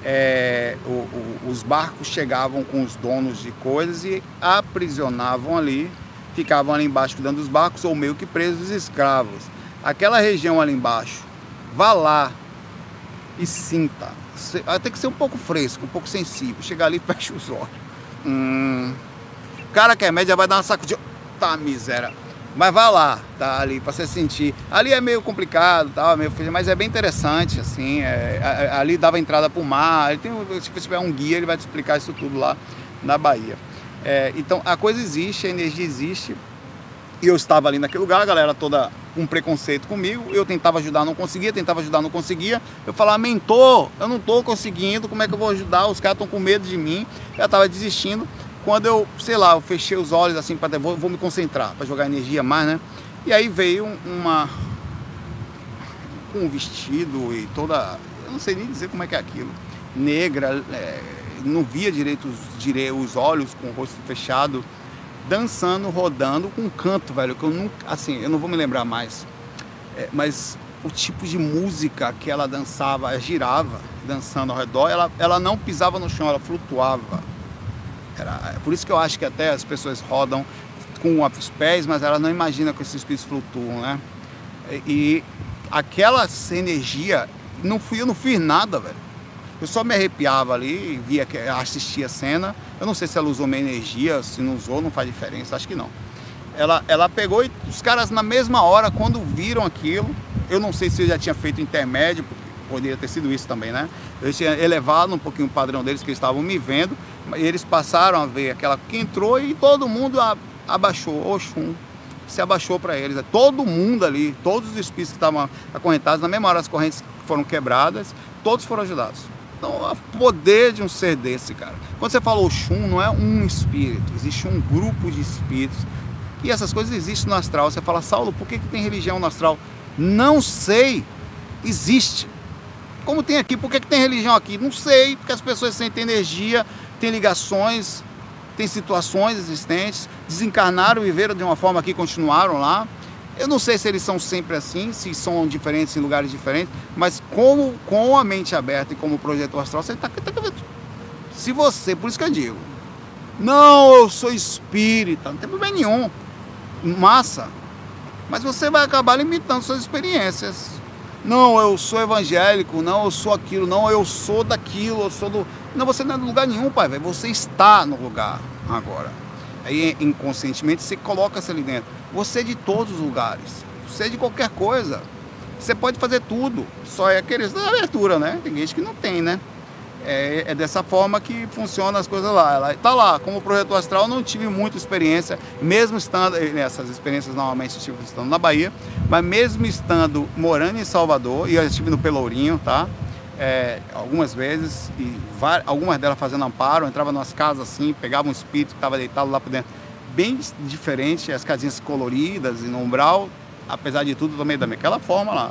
é, o, o, os barcos chegavam com os donos de coisas e aprisionavam ali, ficavam ali embaixo cuidando dos barcos ou meio que presos escravos. Aquela região ali embaixo, vá lá e sinta. Tem que ser um pouco fresco, um pouco sensível. Chegar ali e [laughs] fecha os olhos. Hum, o cara que é média vai dar uma sacudida. Tá, miséria. Mas vá lá, tá ali, para você sentir. Ali é meio complicado, tá, meio, mas é bem interessante, assim. É, ali dava entrada para o mar. Tem, se você tiver um guia, ele vai te explicar isso tudo lá na Bahia. É, então a coisa existe, a energia existe. E eu estava ali naquele lugar, a galera toda com preconceito comigo. Eu tentava ajudar, não conseguia, tentava ajudar, não conseguia. Eu falava, mentor, eu não estou conseguindo, como é que eu vou ajudar? Os caras estão com medo de mim. Eu estava desistindo quando eu, sei lá, eu fechei os olhos assim para vou, vou me concentrar para jogar energia mais, né? E aí veio uma um vestido e toda, eu não sei nem dizer como é que é aquilo, negra, é, não via direito os, dire, os olhos com o rosto fechado, dançando, rodando com um canto, velho, que eu nunca, assim, eu não vou me lembrar mais, é, mas o tipo de música que ela dançava, girava, dançando ao redor, ela, ela não pisava no chão, ela flutuava era, é por isso que eu acho que até as pessoas rodam com os pés, mas elas não imaginam que esses espíritos flutuam, né? E, e aquela energia, não fui, eu não fiz nada, velho. Eu só me arrepiava ali, via que assistia a cena. Eu não sei se ela usou minha energia, se não usou, não faz diferença, acho que não. Ela, ela pegou e os caras na mesma hora, quando viram aquilo, eu não sei se eu já tinha feito intermédio, poderia ter sido isso também, né? Eu tinha elevado um pouquinho o padrão deles, que eles estavam me vendo, e eles passaram a ver aquela que entrou e todo mundo abaixou, Oxum se abaixou para eles. Todo mundo ali, todos os espíritos que estavam acorrentados, na mesma hora as correntes foram quebradas, todos foram ajudados. Então, o poder de um ser desse, cara. Quando você fala Oxum, não é um espírito, existe um grupo de espíritos. E essas coisas existem no astral. Você fala, Saulo, por que, que tem religião no astral? Não sei. Existe. Como tem aqui, por que, que tem religião aqui? Não sei, porque as pessoas sentem energia, têm ligações, têm situações existentes, desencarnaram, viveram de uma forma que continuaram lá. Eu não sei se eles são sempre assim, se são diferentes em lugares diferentes, mas como, com a mente aberta e como projetor astral, você está tá, se você, por isso que eu digo, Não, eu sou espírita, não tem problema nenhum. Massa. Mas você vai acabar limitando suas experiências. Não, eu sou evangélico, não, eu sou aquilo, não, eu sou daquilo, eu sou do. Não, você não é do lugar nenhum, pai, você está no lugar agora. Aí inconscientemente você coloca-se ali dentro. Você é de todos os lugares. Você é de qualquer coisa. Você pode fazer tudo. Só é querer da abertura, né? Tem gente que não tem, né? É, é, dessa forma que funciona as coisas lá. Ela está lá, como projeto astral, não tive muita experiência, mesmo estando, nessas experiências normalmente estive estando na Bahia, mas mesmo estando morando em Salvador, e eu estive no Pelourinho, tá? É, algumas vezes, e várias, algumas delas fazendo amparo, entrava nas casas assim, pegava um espírito que estava deitado lá por dentro, bem diferente, as casinhas coloridas e no umbral, apesar de tudo, também daquela forma lá.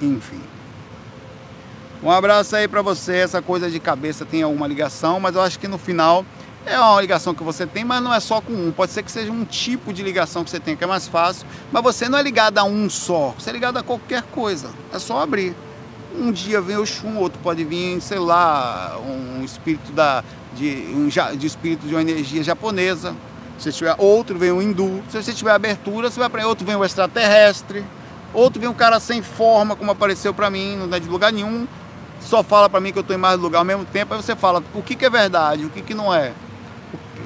Enfim. Um abraço aí para você. Essa coisa de cabeça tem alguma ligação, mas eu acho que no final é uma ligação que você tem, mas não é só com um. Pode ser que seja um tipo de ligação que você tem que é mais fácil, mas você não é ligado a um só. Você é ligado a qualquer coisa. É só abrir. Um dia vem o chum, outro pode vir, sei lá, um espírito da de um de espírito de uma energia japonesa. Se tiver outro vem o hindu. Se você tiver abertura, você vai para outro vem o extraterrestre. Outro vem um cara sem forma, como apareceu para mim, não é de lugar nenhum só fala para mim que eu estou em mais lugar ao mesmo tempo, aí você fala o que, que é verdade, o que, que não é.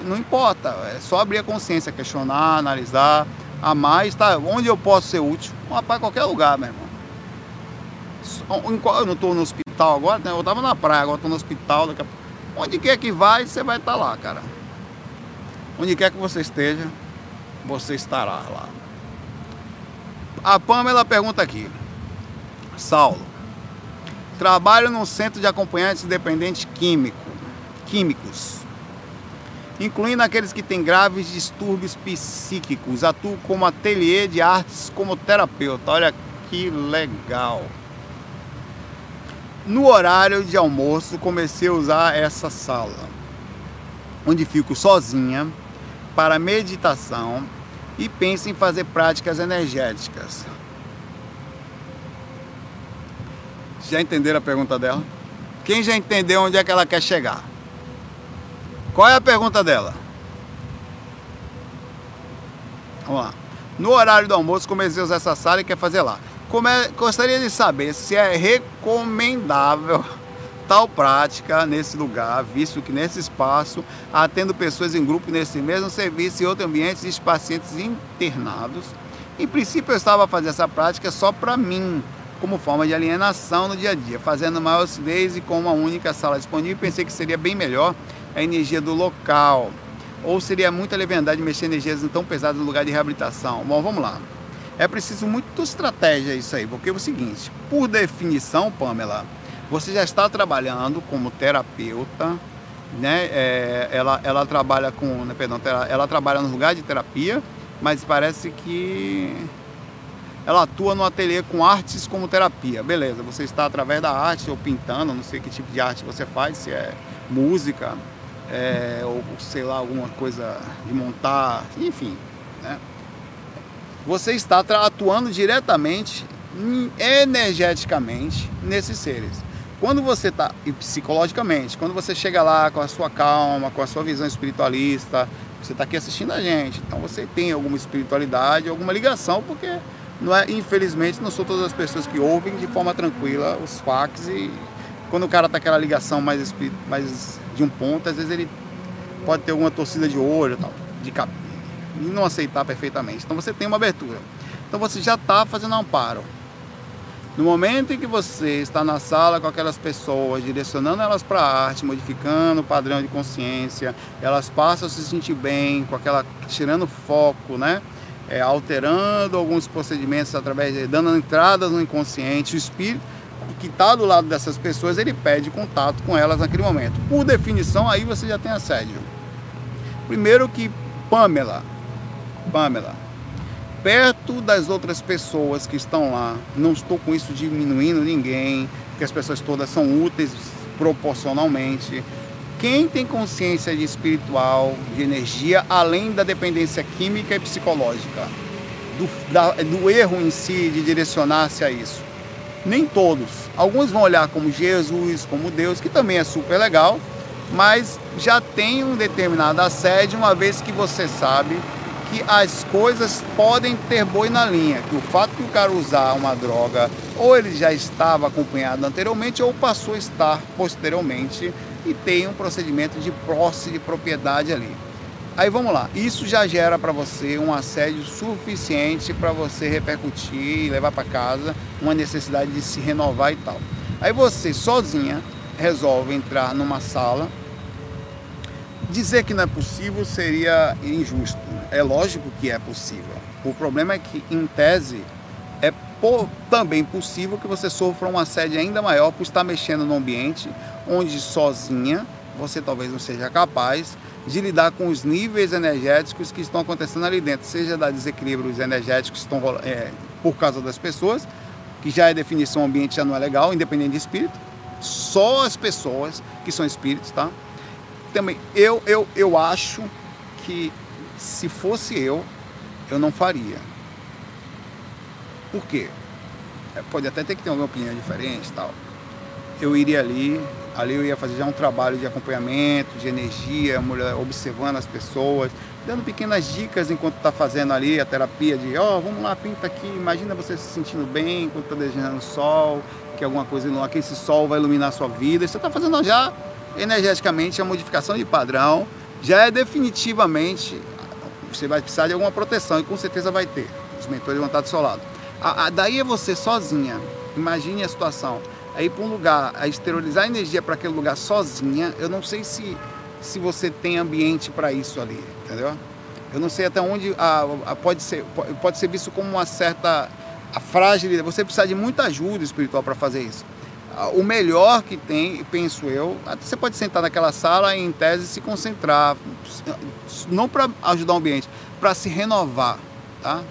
Não importa, é só abrir a consciência, questionar, analisar, amar, estar onde eu posso ser útil, em qualquer lugar, meu irmão. Eu não estou no hospital agora, né? eu estava na praia, agora estou no hospital, daqui a... onde quer que vai, você vai estar tá lá, cara. Onde quer que você esteja, você estará lá. A Pamela pergunta aqui, Saulo, Trabalho no Centro de Acompanhantes Independentes Químico, Químicos, incluindo aqueles que têm graves distúrbios psíquicos. Atuo como ateliê de artes como terapeuta. Olha que legal. No horário de almoço, comecei a usar essa sala, onde fico sozinha para meditação e penso em fazer práticas energéticas. Já entenderam a pergunta dela? Quem já entendeu onde é que ela quer chegar? Qual é a pergunta dela? Vamos lá. No horário do almoço, comecei a usar essa sala e quer fazer lá. Come... Gostaria de saber se é recomendável [laughs] tal prática nesse lugar, visto que nesse espaço, atendo pessoas em grupo nesse mesmo serviço e outros ambientes e pacientes internados. Em princípio, eu estava fazendo essa prática só para mim, como forma de alienação no dia a dia, fazendo maior acidez e com uma única sala disponível, pensei que seria bem melhor a energia do local. Ou seria muita leviandade mexer energias tão pesadas no lugar de reabilitação. Bom, vamos lá. É preciso muito estratégia isso aí, porque é o seguinte, por definição, Pamela, você já está trabalhando como terapeuta, né? É, ela, ela trabalha com, né, perdão, ela trabalha no lugar de terapia, mas parece que ela atua no ateliê com artes como terapia. Beleza, você está através da arte ou pintando, não sei que tipo de arte você faz, se é música, é, ou sei lá, alguma coisa de montar, enfim. Né? Você está atuando diretamente, energeticamente, nesses seres. Quando você está, e psicologicamente, quando você chega lá com a sua calma, com a sua visão espiritualista, você está aqui assistindo a gente, então você tem alguma espiritualidade, alguma ligação, porque não é, infelizmente, não são todas as pessoas que ouvem de forma tranquila os fax e quando o cara tá aquela ligação mais, mais de um ponto, às vezes ele pode ter alguma torcida de olho tal, de cap... e não aceitar perfeitamente. Então você tem uma abertura. Então você já está fazendo amparo. No momento em que você está na sala com aquelas pessoas, direcionando elas para a arte, modificando o padrão de consciência, elas passam a se sentir bem, com aquela tirando foco, né? É, alterando alguns procedimentos através de dando entradas no inconsciente, o espírito que está do lado dessas pessoas, ele pede contato com elas naquele momento. Por definição, aí você já tem assédio. Primeiro que Pamela, Pamela, perto das outras pessoas que estão lá, não estou com isso diminuindo ninguém, que as pessoas todas são úteis proporcionalmente, quem tem consciência de espiritual, de energia, além da dependência química e psicológica, do, da, do erro em si de direcionar-se a isso? Nem todos. Alguns vão olhar como Jesus, como Deus, que também é super legal, mas já tem um determinado assédio, uma vez que você sabe que as coisas podem ter boi na linha, que o fato de o cara usar uma droga, ou ele já estava acompanhado anteriormente, ou passou a estar posteriormente e tem um procedimento de posse de propriedade ali. Aí vamos lá, isso já gera para você um assédio suficiente para você repercutir e levar para casa uma necessidade de se renovar e tal. Aí você sozinha resolve entrar numa sala. Dizer que não é possível seria injusto. É lógico que é possível. O problema é que, em tese, é também possível que você sofra um assédio ainda maior por estar mexendo no ambiente onde sozinha você talvez não seja capaz de lidar com os níveis energéticos que estão acontecendo ali dentro, seja da desequilíbrios energéticos que estão é, por causa das pessoas, que já é definição ambiente já não é legal, independente de espírito, só as pessoas que são espíritos, tá? Também eu eu eu acho que se fosse eu, eu não faria. Por quê? É, pode até ter que ter uma opinião diferente, tal. Eu iria ali, Ali eu ia fazer já um trabalho de acompanhamento, de energia, observando as pessoas, dando pequenas dicas enquanto está fazendo ali a terapia de, ó, oh, vamos lá, pinta aqui, imagina você se sentindo bem enquanto está desenhando sol, que alguma coisa, que esse sol vai iluminar a sua vida. Você está fazendo já energeticamente a modificação de padrão, já é definitivamente, você vai precisar de alguma proteção e com certeza vai ter. Os mentores vão estar do seu lado. A, a, daí é você sozinha, imagine a situação a ir para um lugar, a exteriorizar energia para aquele lugar sozinha, eu não sei se, se você tem ambiente para isso ali, entendeu? Eu não sei até onde a, a, pode, ser, pode ser visto como uma certa a fragilidade. Você precisa de muita ajuda espiritual para fazer isso. O melhor que tem, penso eu, você pode sentar naquela sala e, em tese, se concentrar, não para ajudar o ambiente, para se renovar, tá?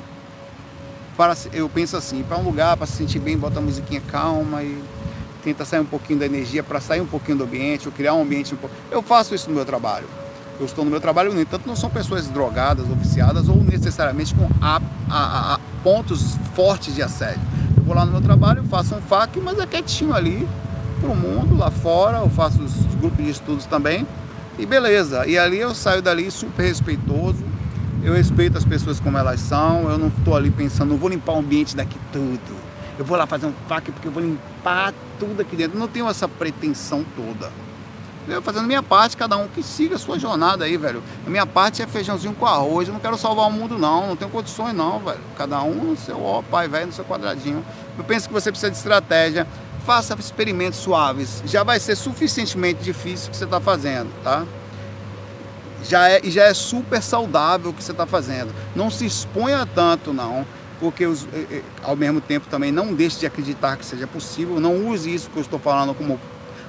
Para, eu penso assim, para um lugar, para se sentir bem, bota a musiquinha calma e tenta sair um pouquinho da energia para sair um pouquinho do ambiente, ou criar um ambiente um pouco. Eu faço isso no meu trabalho. Eu estou no meu trabalho, no entanto, não são pessoas drogadas ou viciadas ou necessariamente com a, a, a, pontos fortes de assédio. Eu vou lá no meu trabalho, faço um FAQ, mas é quietinho ali para o mundo, lá fora. Eu faço os grupos de estudos também. E beleza. E ali eu saio dali super respeitoso. Eu respeito as pessoas como elas são. Eu não estou ali pensando, não vou limpar o ambiente daqui tudo eu vou lá fazer um FAQ porque eu vou limpar tudo aqui dentro. Não tenho essa pretensão toda. Eu fazendo minha parte, cada um que siga a sua jornada aí, velho. A minha parte é feijãozinho com arroz. Eu não quero salvar o mundo, não. Não tenho condições, não, velho. Cada um no seu ó, pai, velho, no seu quadradinho. Eu penso que você precisa de estratégia. Faça experimentos suaves. Já vai ser suficientemente difícil o que você está fazendo, tá? Já é, já é super saudável o que você está fazendo. Não se exponha tanto, não porque os, eh, eh, ao mesmo tempo também não deixe de acreditar que seja possível, não use isso que eu estou falando como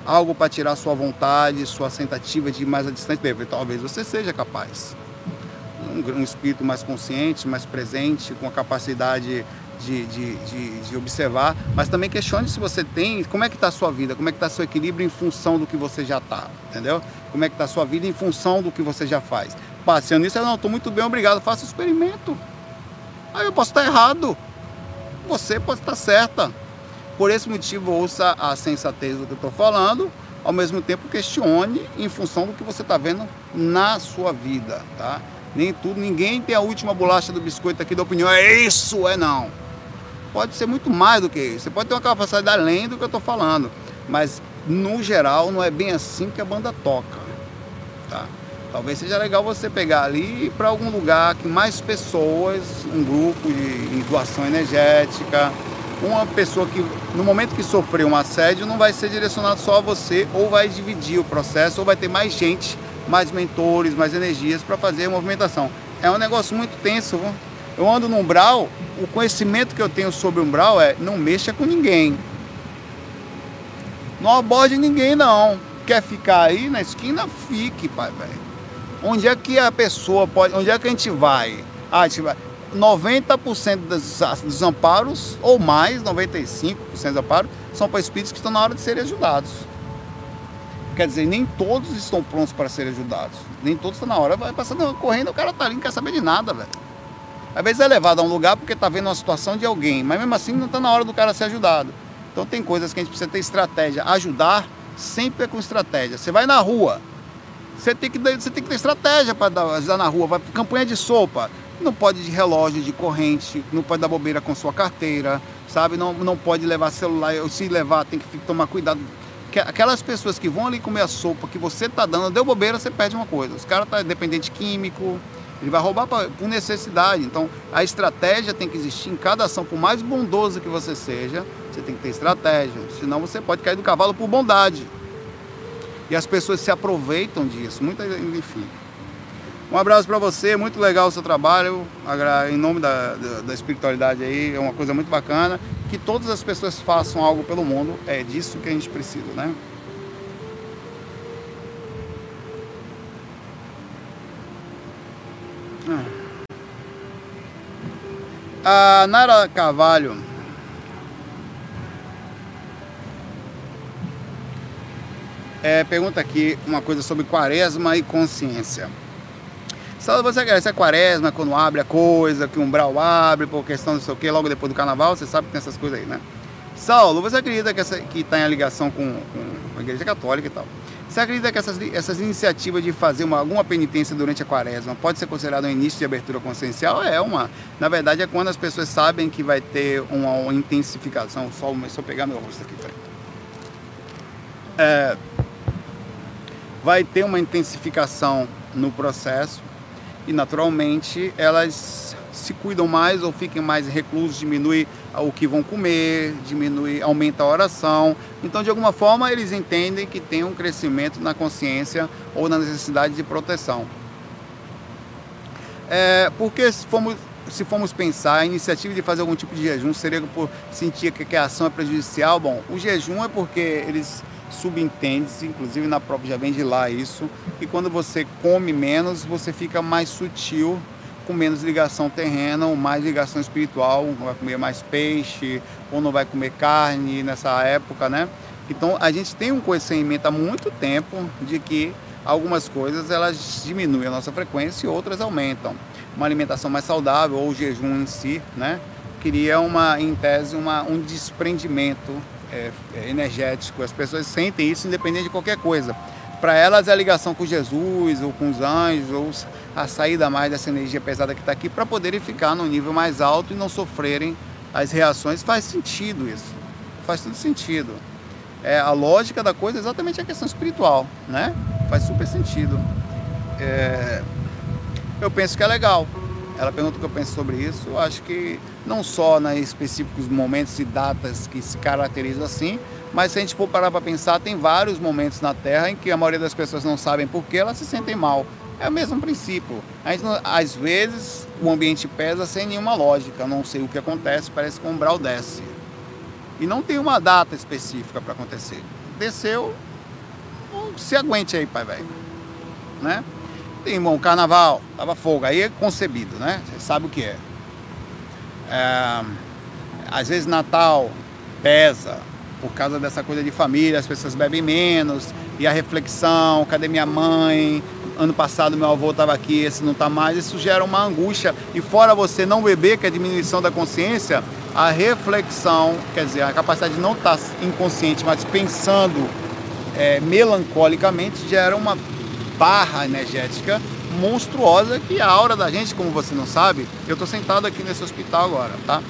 algo para tirar sua vontade, sua tentativa de ir mais a distante, talvez você seja capaz. Um, um espírito mais consciente, mais presente, com a capacidade de, de, de, de, observar, mas também questione se você tem, como é que está a sua vida, como é que está seu equilíbrio em função do que você já está, entendeu? Como é que está a sua vida em função do que você já faz. Passeando nisso, eu não, estou muito bem, obrigado, faça o experimento. Aí eu posso estar errado. Você pode estar certa. Por esse motivo, ouça a sensatez do que eu estou falando, ao mesmo tempo questione em função do que você está vendo na sua vida, tá? Nem tudo, ninguém tem a última bolacha do biscoito aqui da opinião, é isso, é não. Pode ser muito mais do que isso. Você pode ter uma capacidade além do que eu estou falando, mas no geral não é bem assim que a banda toca, tá? Talvez seja legal você pegar ali e ir para algum lugar que mais pessoas, um grupo de doação energética, uma pessoa que no momento que sofreu um assédio não vai ser direcionado só a você, ou vai dividir o processo, ou vai ter mais gente, mais mentores, mais energias para fazer a movimentação. É um negócio muito tenso. Viu? Eu ando no umbral, o conhecimento que eu tenho sobre o umbral é não mexa com ninguém. Não aborde ninguém não. Quer ficar aí na esquina? Fique, pai, velho. Onde é que a pessoa pode. Onde é que a gente vai? Ah, a gente vai. 90% dos, dos amparos, ou mais, 95% dos amparos, são para espíritos que estão na hora de serem ajudados. Quer dizer, nem todos estão prontos para serem ajudados. Nem todos estão na hora. Vai passando correndo, o cara tá ali, não quer saber de nada, velho. Às vezes é levado a um lugar porque tá vendo uma situação de alguém, mas mesmo assim não está na hora do cara ser ajudado. Então tem coisas que a gente precisa ter estratégia. Ajudar sempre é com estratégia. Você vai na rua, Você tem que, você tem que ter estratégia para ajudar na rua. Vai campanha de sopa. Não pode de relógio, de corrente, não pode dar bobeira com sua carteira, sabe? Não, não pode levar celular. Se levar, tem que tomar cuidado. Aquelas pessoas que vão ali comer a sopa que você tá dando, deu bobeira, você perde uma coisa. Os caras tá dependente químico, ele vai roubar por necessidade. Então, a estratégia tem que existir em cada ação. Por mais bondoso que você seja, você tem que ter estratégia. Senão, você pode cair do cavalo por bondade. E as pessoas se aproveitam disso. Muita, enfim. Um abraço para você, muito legal o seu trabalho, em nome da, da, da, espiritualidade aí, é uma coisa muito bacana. Que todas as pessoas façam algo pelo mundo, é disso que a gente precisa, né? Ah. A Nara Carvalho é, pergunta aqui uma coisa sobre quaresma e consciência. Saulo, você agradece a quaresma quando abre a coisa, que o umbral abre por questão do sei o que, logo depois do carnaval, você sabe que tem essas coisas aí, né? Saulo, você acredita que, essa, que está em ligação com, com, a igreja católica e tal? Você acredita que essas, essas iniciativas de fazer uma, alguma penitência durante a quaresma pode ser considerado um início de abertura consciencial? É uma. Na verdade, é quando as pessoas sabem que vai ter uma, uma intensificação. Só, se eu pegar meu rosto aqui, peraí. É, vai ter uma intensificação no processo e naturalmente elas se cuidam mais ou fiquem mais reclusos, diminui o que vão comer, diminui, aumenta a oração. Então, de alguma forma, eles entendem que tem um crescimento na consciência ou na necessidade de proteção. É, porque se formos, se formos pensar, a iniciativa de fazer algum tipo de jejum seria por sentir que a ação é prejudicial. Bom, o jejum é porque eles subentende-se, inclusive na própria já vem de lá isso, que quando você come menos, você fica mais sutil, com menos ligação terrena ou mais ligação espiritual, vai comer mais peixe ou não vai comer carne nessa época, né? Então a gente tem um conhecimento há muito tempo de que algumas coisas elas diminuem a nossa frequência e outras aumentam. Uma alimentação mais saudável ou o jejum em si, né? Cria uma, em tese, uma, um desprendimento é, é, energético. As pessoas sentem isso independente de qualquer coisa. Para elas é a ligação com Jesus ou com os anjos ou a saída mais dessa energia pesada que está aqui para poderem ficar no nível mais alto e não sofrerem as reações. Faz sentido isso. Faz todo sentido. É, a lógica da coisa é exatamente a questão espiritual, né? Faz super sentido. É, eu penso que é legal. Ela pergunta o que eu penso sobre isso. Eu acho que não só nos específicos momentos e datas que se caracterizam assim, mas se a gente for parar para pensar, tem vários momentos na Terra em que a maioria das pessoas não sabem por que elas se sentem mal. É o mesmo princípio. Às vezes o ambiente pesa sem nenhuma lógica. Não sei o que acontece, parece que o umbral desce. E não tem uma data específica para acontecer. Desceu, se aguente aí, pai velho. Né? Tem, irmão, carnaval, tava fogo, aí é concebido, né? Você sabe o que é. é. Às vezes Natal pesa por causa dessa coisa de família, as pessoas bebem menos, e a reflexão, cadê minha mãe? Ano passado meu avô estava aqui, esse não está mais, isso gera uma angústia. E fora você não beber, que é a diminuição da consciência, a reflexão, quer dizer, a capacidade de não estar tá inconsciente, mas pensando é, melancolicamente, gera uma barra energética monstruosa que a aura da gente, como você não sabe, eu estou sentado aqui nesse hospital agora, tá?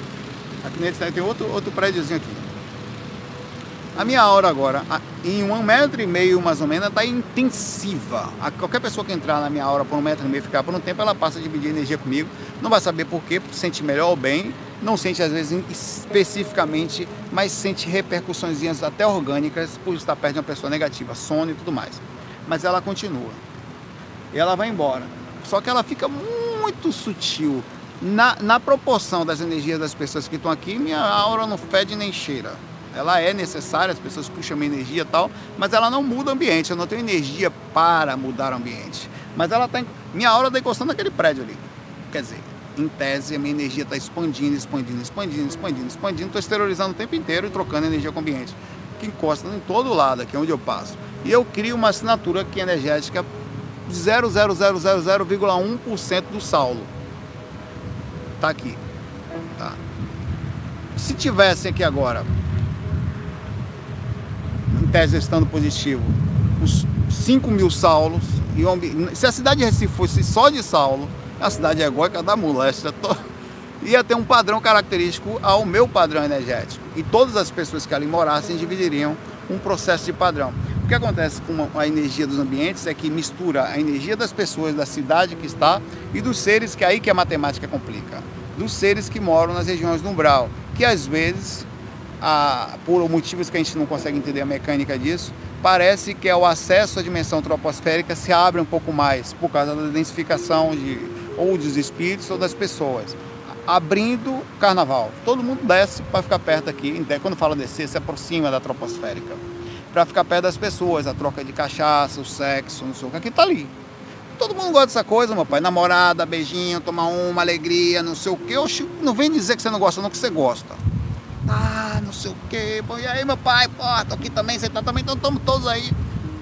Aqui nesse tem outro, outro prédiozinho aqui. A minha aura agora, em um metro e meio mais ou menos, está intensiva. A qualquer pessoa que entrar na minha aura por um metro e meio ficar por um tempo, ela passa a dividir energia comigo. Não vai saber por quê, sente melhor ou bem. Não sente às vezes especificamente, mas sente repercussões até orgânicas por estar perto de uma pessoa negativa, sono e tudo mais mas ela continua. Ela vai embora. Só que ela fica muito sutil. Na, na proporção das energias das pessoas que estão aqui, minha aura não fede nem cheira. Ela é necessária, as pessoas puxam minha energia e tal, mas ela não muda o ambiente. Eu não tenho energia para mudar o ambiente. Mas ela está. Minha aura está encostando naquele prédio ali. Quer dizer, em tese, a minha energia está expandindo, expandindo, expandindo, expandindo, expandindo. Estou exteriorizando o tempo inteiro e trocando energia com o ambiente. Que encosta em todo lado aqui onde eu passo e eu crio uma assinatura aqui energética 0,0000,1% do Saulo. Tá aqui. Tá. Se tivesse aqui agora, em tese estando positivo, os 5 mil Saulos, E se a cidade de Recife fosse só de Saulo, a cidade egóica da moléstia, ia ter um padrão característico ao meu padrão energético. E todas as pessoas que ali morassem dividiriam um processo de padrão. O que acontece com a energia dos ambientes é que mistura a energia das pessoas da cidade que está e dos seres, que é aí que a matemática complica, dos seres que moram nas regiões do umbral, que às vezes, a, por motivos que a gente não consegue entender a mecânica disso, parece que é o acesso à dimensão troposférica se abre um pouco mais por causa da densificação de, ou dos espíritos ou das pessoas. Abrindo carnaval. Todo mundo desce para ficar perto aqui. Quando fala descer, se aproxima da troposférica. Para ficar perto das pessoas, a troca de cachaça, o sexo, não sei o que. Aqui tá ali. Todo mundo gosta dessa coisa, meu pai. Namorada, beijinho, tomar uma, alegria, não sei o que. Oxi, não vem dizer que você não gosta, não, que você gosta. Ah, não sei o. Pô, e aí, meu pai, pô, tô aqui também, você tá também, então estamos todos aí.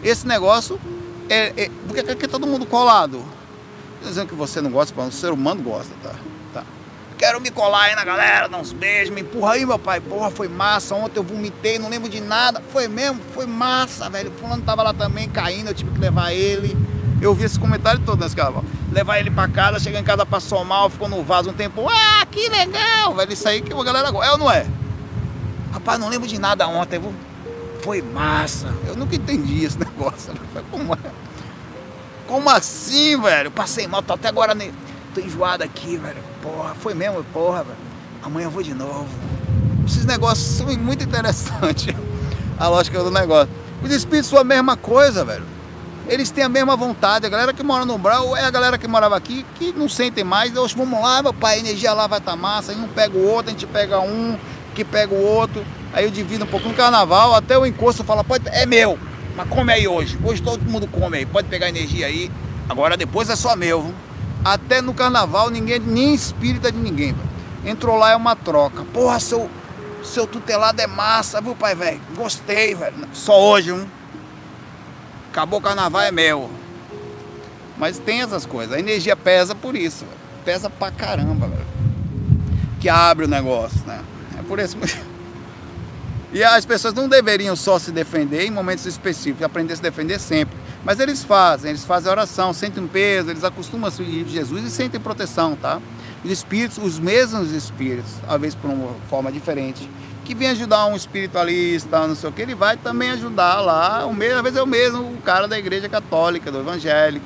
Esse negócio é. é porque aqui é todo mundo colado. Dizendo que você não gosta, o ser humano gosta, tá? Quero me colar aí na galera, dar uns beijos, me empurra aí, meu pai. Porra, foi massa. Ontem eu vomitei, não lembro de nada. Foi mesmo, foi massa, velho. O fulano tava lá também caindo, eu tive que levar ele. Eu vi esse comentário todo nesse carnaval. Levar ele pra casa, chegar em casa passou mal, ficou no vaso um tempo. Ah, que legal, velho. Isso aí que a galera gosta. É ou não é? Rapaz, não lembro de nada ontem. Foi massa. Eu nunca entendi esse [laughs] negócio. Como, é? Como assim, velho? Passei mal, tô até agora. Ne... Tô enjoado aqui, velho. Porra, foi mesmo, porra, velho. Amanhã eu vou de novo. Esses negócios são muito interessantes. [laughs] A lógica do negócio. Os espíritos são a mesma coisa, velho. Eles têm a mesma vontade. A galera que mora no Brau é a galera que morava aqui que não sentem mais. Hoje vamos lá, meu pai, a energia lá vai estar tá massa. Aí um pega o outro, a gente pega um, que pega o outro, aí eu divido um pouco no carnaval, até o encosto fala, pode, é meu, mas come aí hoje. Hoje todo mundo come aí, pode pegar energia aí. Agora depois é só meu. Viu? Até no carnaval ninguém, nem espírita de ninguém. Entrou lá é uma troca. Porra, seu, seu tutelado é massa, viu, pai, velho? Gostei, velho. Só hoje, um. Acabou o carnaval, é meu. Mas tem essas coisas. A energia pesa por isso. Véio. Pesa pra caramba, velho. Que abre o negócio, né? por esse motivo. [laughs] E as pessoas não deveriam só se defender em momentos específicos, aprender a se defender sempre. Mas eles fazem, eles fazem oração, sentem um peso, eles acostumam a seguir Jesus e sentem proteção, tá? Os espíritos, os mesmos espíritos, às vezes por uma forma diferente, que vem ajudar um espiritualista, não sei o que, ele vai também ajudar lá, o mesmo, às vezes é o mesmo o cara da igreja católica, do evangélico,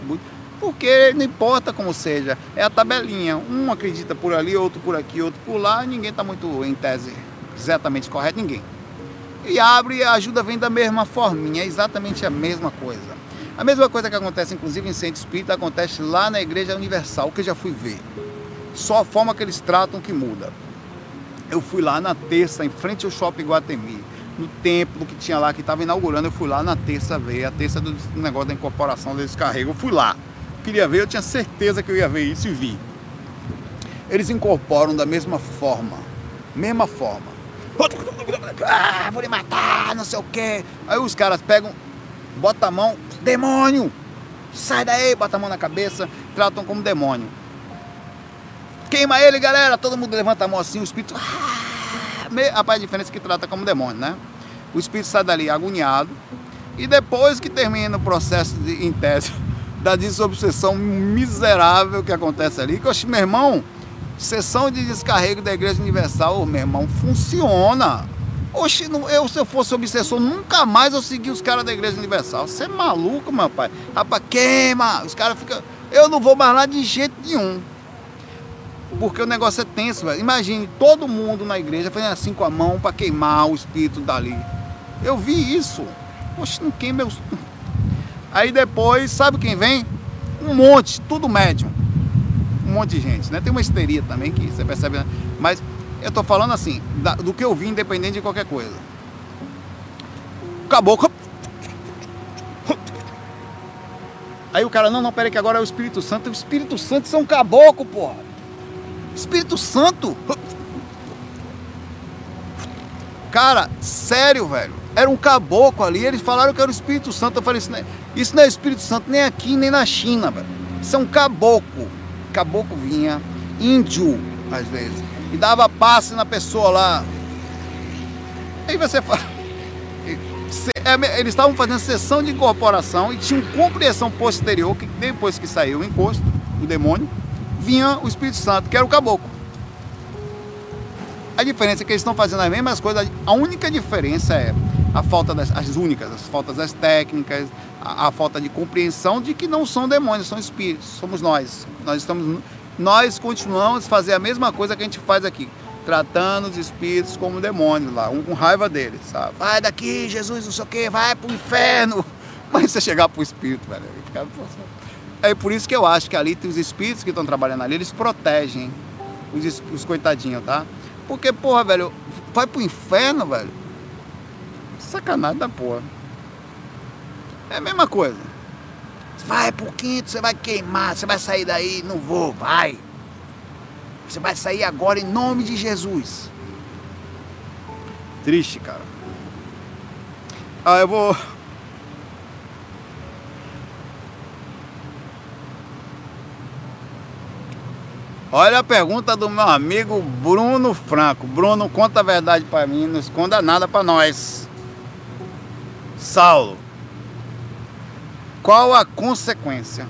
porque não importa como seja, é a tabelinha. Um acredita por ali, outro por aqui, outro por lá, ninguém está muito em tese exatamente correto, ninguém. E abre e a ajuda vem da mesma forminha, é exatamente a mesma coisa. A mesma coisa que acontece, inclusive, em Centro Espírita, acontece lá na Igreja Universal, que eu já fui ver. Só a forma que eles tratam que muda. Eu fui lá na terça, em frente ao Shopping Guatemi, no templo que tinha lá, que estava inaugurando, eu fui lá na terça ver, a terça do negócio da incorporação do descarrego, eu fui lá queria ver, eu tinha certeza que eu ia ver isso e vi. Eles incorporam da mesma forma, mesma forma. Ah, vou lhe matar, não sei o quê. Aí os caras pegam, botam a mão, demônio, sai daí, bota a mão na cabeça, tratam como demônio. Queima ele, galera, todo mundo levanta a mão assim, o espírito. Ah, rapaz, a diferença é que trata como demônio, né? O espírito sai dali agoniado. E depois que termina o processo de, em tese [laughs] da desobsessão miserável que acontece ali. Que eu acho, meu irmão, sessão de descarrego da Igreja Universal, meu irmão, funciona. Oxe, eu, se eu fosse obsessor, nunca mais eu segui os caras da Igreja Universal. Você é maluco, meu pai. Rapaz, queima. Os caras ficam. Eu não vou mais lá de jeito nenhum. Porque o negócio é tenso, velho. Imagine todo mundo na igreja fazendo assim com a mão para queimar o espírito dali. Eu vi isso. Oxe, não queima meus. [laughs] Aí depois, sabe quem vem? Um monte, tudo médium. Um monte de gente, né? Tem uma histeria também que você percebe, né? Mas eu tô falando assim, da, do que eu vi, independente de qualquer coisa. Caboclo. Aí o cara, não, não, peraí que agora é o Espírito Santo. O Espírito Santo são caboclo, porra. Espírito Santo. Cara, sério, velho. Era um caboclo ali, eles falaram que era o Espírito Santo. Eu falei, isso não é, isso não é Espírito Santo nem aqui, nem na China, velho. Isso é um caboclo. Caboclo vinha, índio, às vezes, e dava passe na pessoa lá. Aí você fala. é, eles estavam fazendo sessão de incorporação e tinham compreensão posterior que depois que saiu o encosto, o demônio, vinha o Espírito Santo, que era o caboclo. A diferença é que eles estão fazendo as mesmas coisas, a única diferença é a falta das as únicas, as faltas das técnicas, a, a, falta de compreensão de que não são demônios, são espíritos, somos nós. Nós estamos nós continuamos a fazer a mesma coisa que a gente faz aqui, tratando os espíritos como demônios lá, um com raiva deles, sabe? Vai daqui, Jesus, não sei o que, vai pro inferno. [laughs] Mas você chegar pro espírito, velho, fica... é por isso que eu acho que ali tem os espíritos que estão trabalhando ali, eles protegem os, os coitadinhos, tá? Porque, porra, velho, vai pro inferno, velho. Sacanagem da porra. É a mesma coisa. Vai pro quinto, você vai queimar, você vai sair daí, não vou, vai. Você vai sair agora em nome de Jesus. Triste, cara. Ah, eu vou. Olha a pergunta do meu amigo Bruno Franco. Bruno, conta a verdade para mim, não esconda nada para nós. Saulo, qual a consequência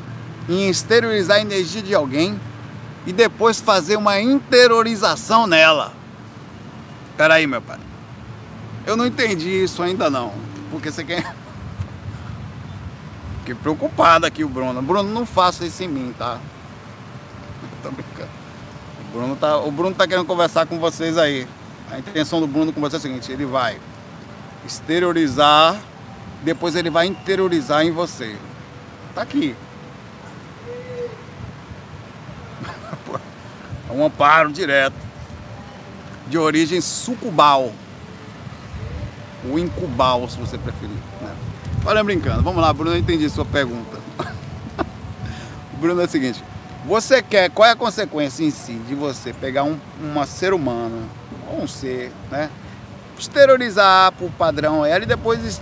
em exteriorizar a energia de alguém e depois fazer uma interiorização nela? Peraí, meu pai. Eu não entendi isso ainda não. Porque você quer. [laughs] Fiquei preocupado aqui o Bruno. Bruno, não faça isso em mim, tá? [laughs] Tô brincando. O Bruno tá, o Bruno tá querendo conversar com vocês aí. A intenção do Bruno com vocês é a seguinte: ele vai exteriorizar depois ele vai interiorizar em você. Tá aqui. [laughs] Um amparo direto. De origem sucubal. Ou incubal, se você preferir. Né? Olha, brincando. Vamos lá, Bruno, eu entendi sua pergunta. [laughs] Bruno é o seguinte. Você quer, qual é a consequência em si de você pegar um uma ser humano, ou um ser, né? Exteriorizar por padrão ela e depois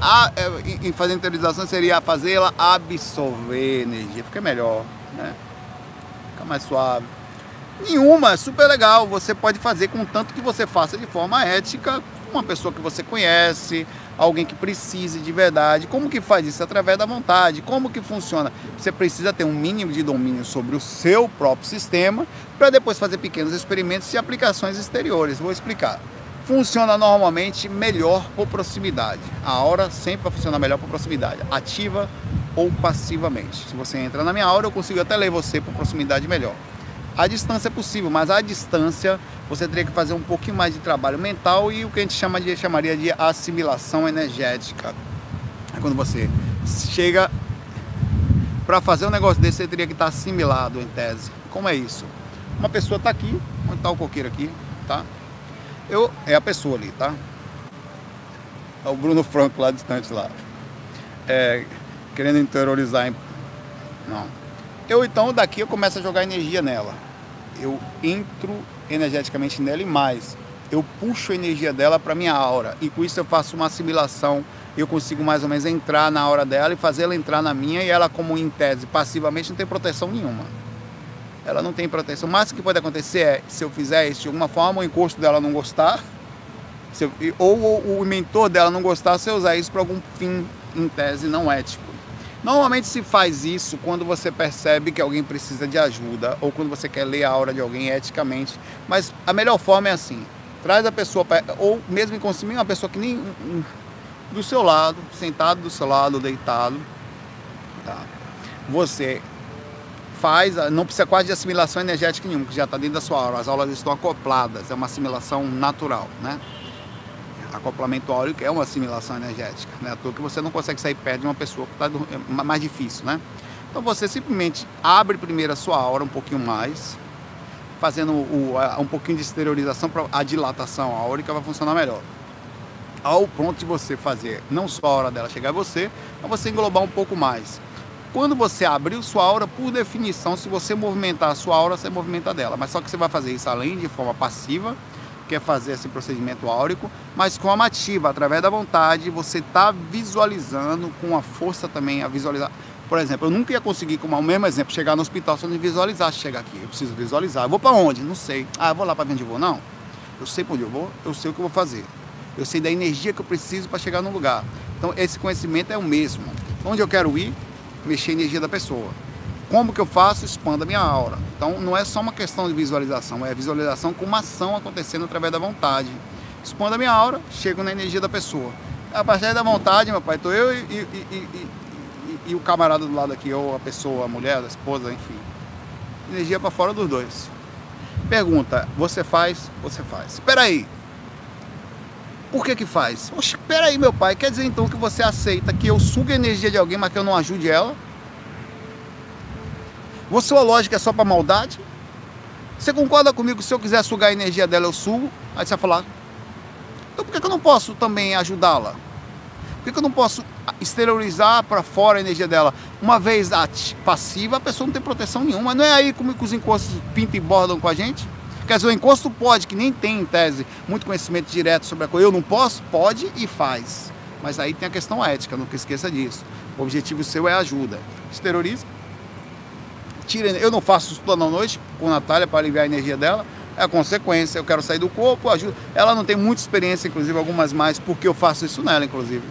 a, é, em fazer interiorização seria fazê-la absorver energia, fica melhor, né? Fica mais suave. Nenhuma, super legal. Você pode fazer com tanto que você faça de forma ética, uma pessoa que você conhece, alguém que precise de verdade. Como que faz isso? Através da vontade. Como que funciona? Você precisa ter um mínimo de domínio sobre o seu próprio sistema para depois fazer pequenos experimentos e aplicações exteriores. Vou explicar funciona normalmente melhor por proximidade. A aura sempre vai funcionar melhor por proximidade, ativa ou passivamente. Se você entra na minha aura, eu consigo até ler você por proximidade melhor. A distância é possível, mas a distância você teria que fazer um pouquinho mais de trabalho mental e o que a gente chama de, chamaria de assimilação energética. É quando você chega para fazer um negócio desse, você teria que estar assimilado em tese. Como é isso? Uma pessoa está aqui, onde está o coqueiro aqui, tá? Eu, é a pessoa ali, tá? É o Bruno Franco lá distante lá. É, querendo interiorizar. Em... Não. Eu então daqui eu começo a jogar energia nela. Eu entro energeticamente nela e mais. Eu puxo a energia dela para minha aura. E com isso eu faço uma assimilação. Eu consigo mais ou menos entrar na aura dela e fazer ela entrar na minha. E ela, como em tese, passivamente, não tem proteção nenhuma ela não tem proteção. O máximo que pode acontecer é, se eu fizer isso de alguma forma, o encosto dela não gostar, eu, ou, ou o mentor dela não gostar, se eu usar isso para algum fim, em tese, não ético. Normalmente se faz isso quando você percebe que alguém precisa de ajuda ou quando você quer ler a aura de alguém eticamente. Mas a melhor forma é assim: traz a pessoa, ou mesmo em uma pessoa que nem do seu lado, sentado do seu lado, deitado. Tá? Você faz, não precisa quase de assimilação energética nenhuma, que já está dentro da sua aura. As aulas estão acopladas, é uma assimilação natural, né? Acoplamento áureo é uma assimilação energética, né? À toa que você não consegue sair perto de uma pessoa que está é mais difícil, né? Então você simplesmente abre primeiro a sua aura um pouquinho mais, fazendo o, um pouquinho de exteriorização para a dilatação áurica vai funcionar melhor. Ao ponto de você fazer não só a hora dela chegar a você, mas você englobar um pouco mais. Quando você abrir sua aura, por definição, se você movimentar a sua aura, você movimenta dela. Mas só que você vai fazer isso além de forma passiva, que é fazer esse procedimento áurico, mas com a ativa, através da vontade, você está visualizando com a força também a visualizar. Por exemplo, eu nunca ia conseguir, como o mesmo exemplo, chegar no hospital se eu não visualizasse chegar aqui. Eu preciso visualizar. Eu vou para onde? Não sei. Ah, eu vou lá para onde eu vou? Não. Eu sei para onde eu vou, eu sei o que eu vou fazer. Eu sei da energia que eu preciso para chegar no lugar. Então esse conhecimento é o mesmo. Onde eu quero ir, mexer a energia da pessoa. Como que eu faço? Expanda a minha aura. Então não é só uma questão de visualização, é visualização com uma ação acontecendo através da vontade. Expanda a minha aura, chego na energia da pessoa. A partir da vontade, meu pai, estou eu e, e, e, e, o camarada do lado aqui, ou a pessoa, a mulher, a esposa, enfim. Energia para fora dos dois. Pergunta, você faz? Você faz. Espera aí. Por que que faz? Oxe, espera aí, meu pai. Quer dizer então que você aceita que eu sugue a energia de alguém, mas que eu não ajude ela? Você sua lógica é só para maldade? Você concorda comigo que se eu quiser sugar a energia dela, eu sugo? Aí você vai falar, então por que, que eu não posso também ajudá-la? Por que, que eu não posso exteriorizar para fora a energia dela? Uma vez passiva, a pessoa não tem proteção nenhuma. Não é aí como que os encostos pintam e bordam com a gente? Quer dizer, o encosto pode, que nem tem em tese muito conhecimento direto sobre a coisa. Eu não posso? Pode e faz. Mas aí tem a questão ética, nunca esqueça disso. O objetivo seu é ajuda. Exterioriza. Tira, eu não faço isso toda noite com a Natália para aliviar a energia dela é a consequência. Eu quero sair do corpo, ajuda. Ela não tem muita experiência, inclusive, algumas mais, porque eu faço isso nela, inclusive.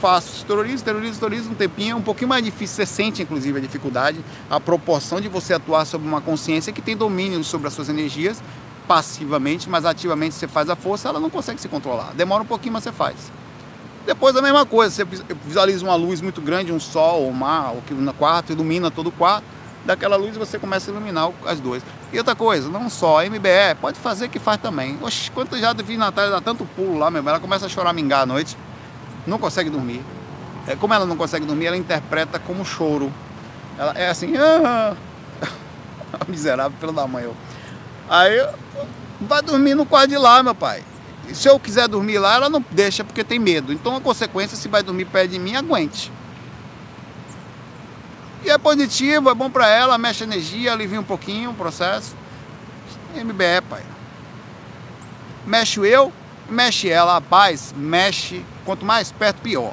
Faço terrorismo, terrorismo, terrorismo, um tempinho, é um pouquinho mais difícil. Você sente, inclusive, a dificuldade, a proporção de você atuar sobre uma consciência que tem domínio sobre as suas energias, passivamente, mas ativamente você faz a força, ela não consegue se controlar. Demora um pouquinho, mas você faz. Depois a mesma coisa, você visualiza uma luz muito grande, um sol, um mar, ou que no quarto, ilumina todo o quarto daquela luz você começa a iluminar as duas. E outra coisa, não só, a MBE pode fazer que faz também. Oxe, quanto já vi Natália dar tanto pulo lá, mesmo, ela começa a chorar mingar à noite, não consegue dormir. É, como ela não consegue dormir, ela interpreta como choro. Ela é assim, ah, [laughs] miserável, pelo da mãe. Eu. Aí, vai dormir no quarto de lá, meu pai. Se eu quiser dormir lá, ela não deixa porque tem medo. Então a consequência, se vai dormir perto de mim, aguente. E é positivo, é bom para ela, mexe energia, alivia um pouquinho o processo. MBE, pai. Mexe eu, mexe ela, rapaz, mexe. Quanto mais perto, pior.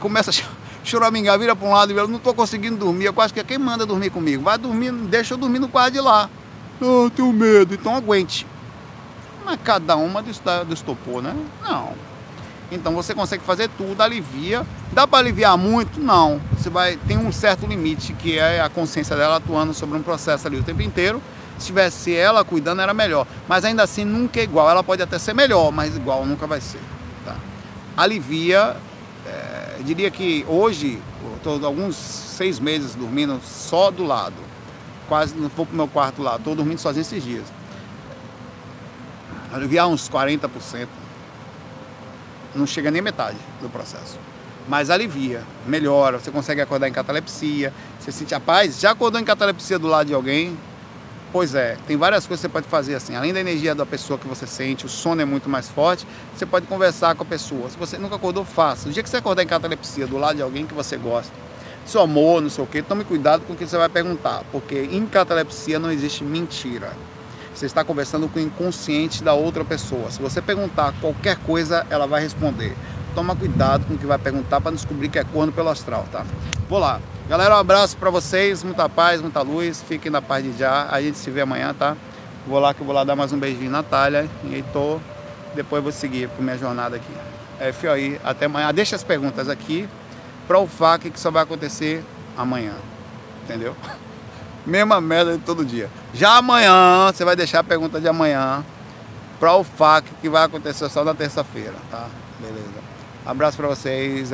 Começa a [laughs] choramingar, vira para um lado e eu não estou conseguindo dormir. Eu quase que quem manda dormir comigo? Vai dormir, deixa eu dormir no quarto de lá. Oh, tenho medo, então aguente. Mas cada uma destopou, né? Não. Então você consegue fazer tudo, alivia. Dá para aliviar muito? Não. Você vai tem um certo limite que é a consciência dela atuando sobre um processo ali o tempo inteiro. Se tivesse ela cuidando era melhor, mas ainda assim nunca é igual. Ela pode até ser melhor, mas igual nunca vai ser. Alivia. É, diria que hoje estou alguns seis meses dormindo só do lado. Quase não vou pro meu quarto lá. Estou dormindo sozinho esses dias. Aliviar uns 40% não chega nem metade do processo. Mas alivia, melhora, você consegue acordar em catalepsia, você sente a paz. Já acordou em catalepsia do lado de alguém? Pois é, tem várias coisas que você pode fazer assim. Além da energia da pessoa que você sente, o sono é muito mais forte, você pode conversar com a pessoa. Se você nunca acordou, faça. O dia que você acordar em catalepsia do lado de alguém que você gosta, seu amor, não sei o que, tome cuidado com o que você vai perguntar, porque em catalepsia não existe mentira. Você está conversando com o inconsciente da outra pessoa. Se você perguntar qualquer coisa, ela vai responder. Toma cuidado com o que vai perguntar para descobrir que é corno pelo astral, tá? Vou lá. Galera, um abraço para vocês, muita paz, muita luz. Fiquem na paz de já. A gente se vê amanhã, tá? Vou lá que eu vou lá dar mais um beijinho Natália e Heitor. Depois vou seguir para minha jornada aqui. É, aí, até amanhã. Deixa as perguntas aqui para o FAC que só vai acontecer amanhã. Entendeu? [laughs] Mesma merda de todo dia. Já amanhã, você vai deixar a pergunta de amanhã para o FAC que vai acontecer só na terça-feira, tá? Beleza. Abraço para vocês.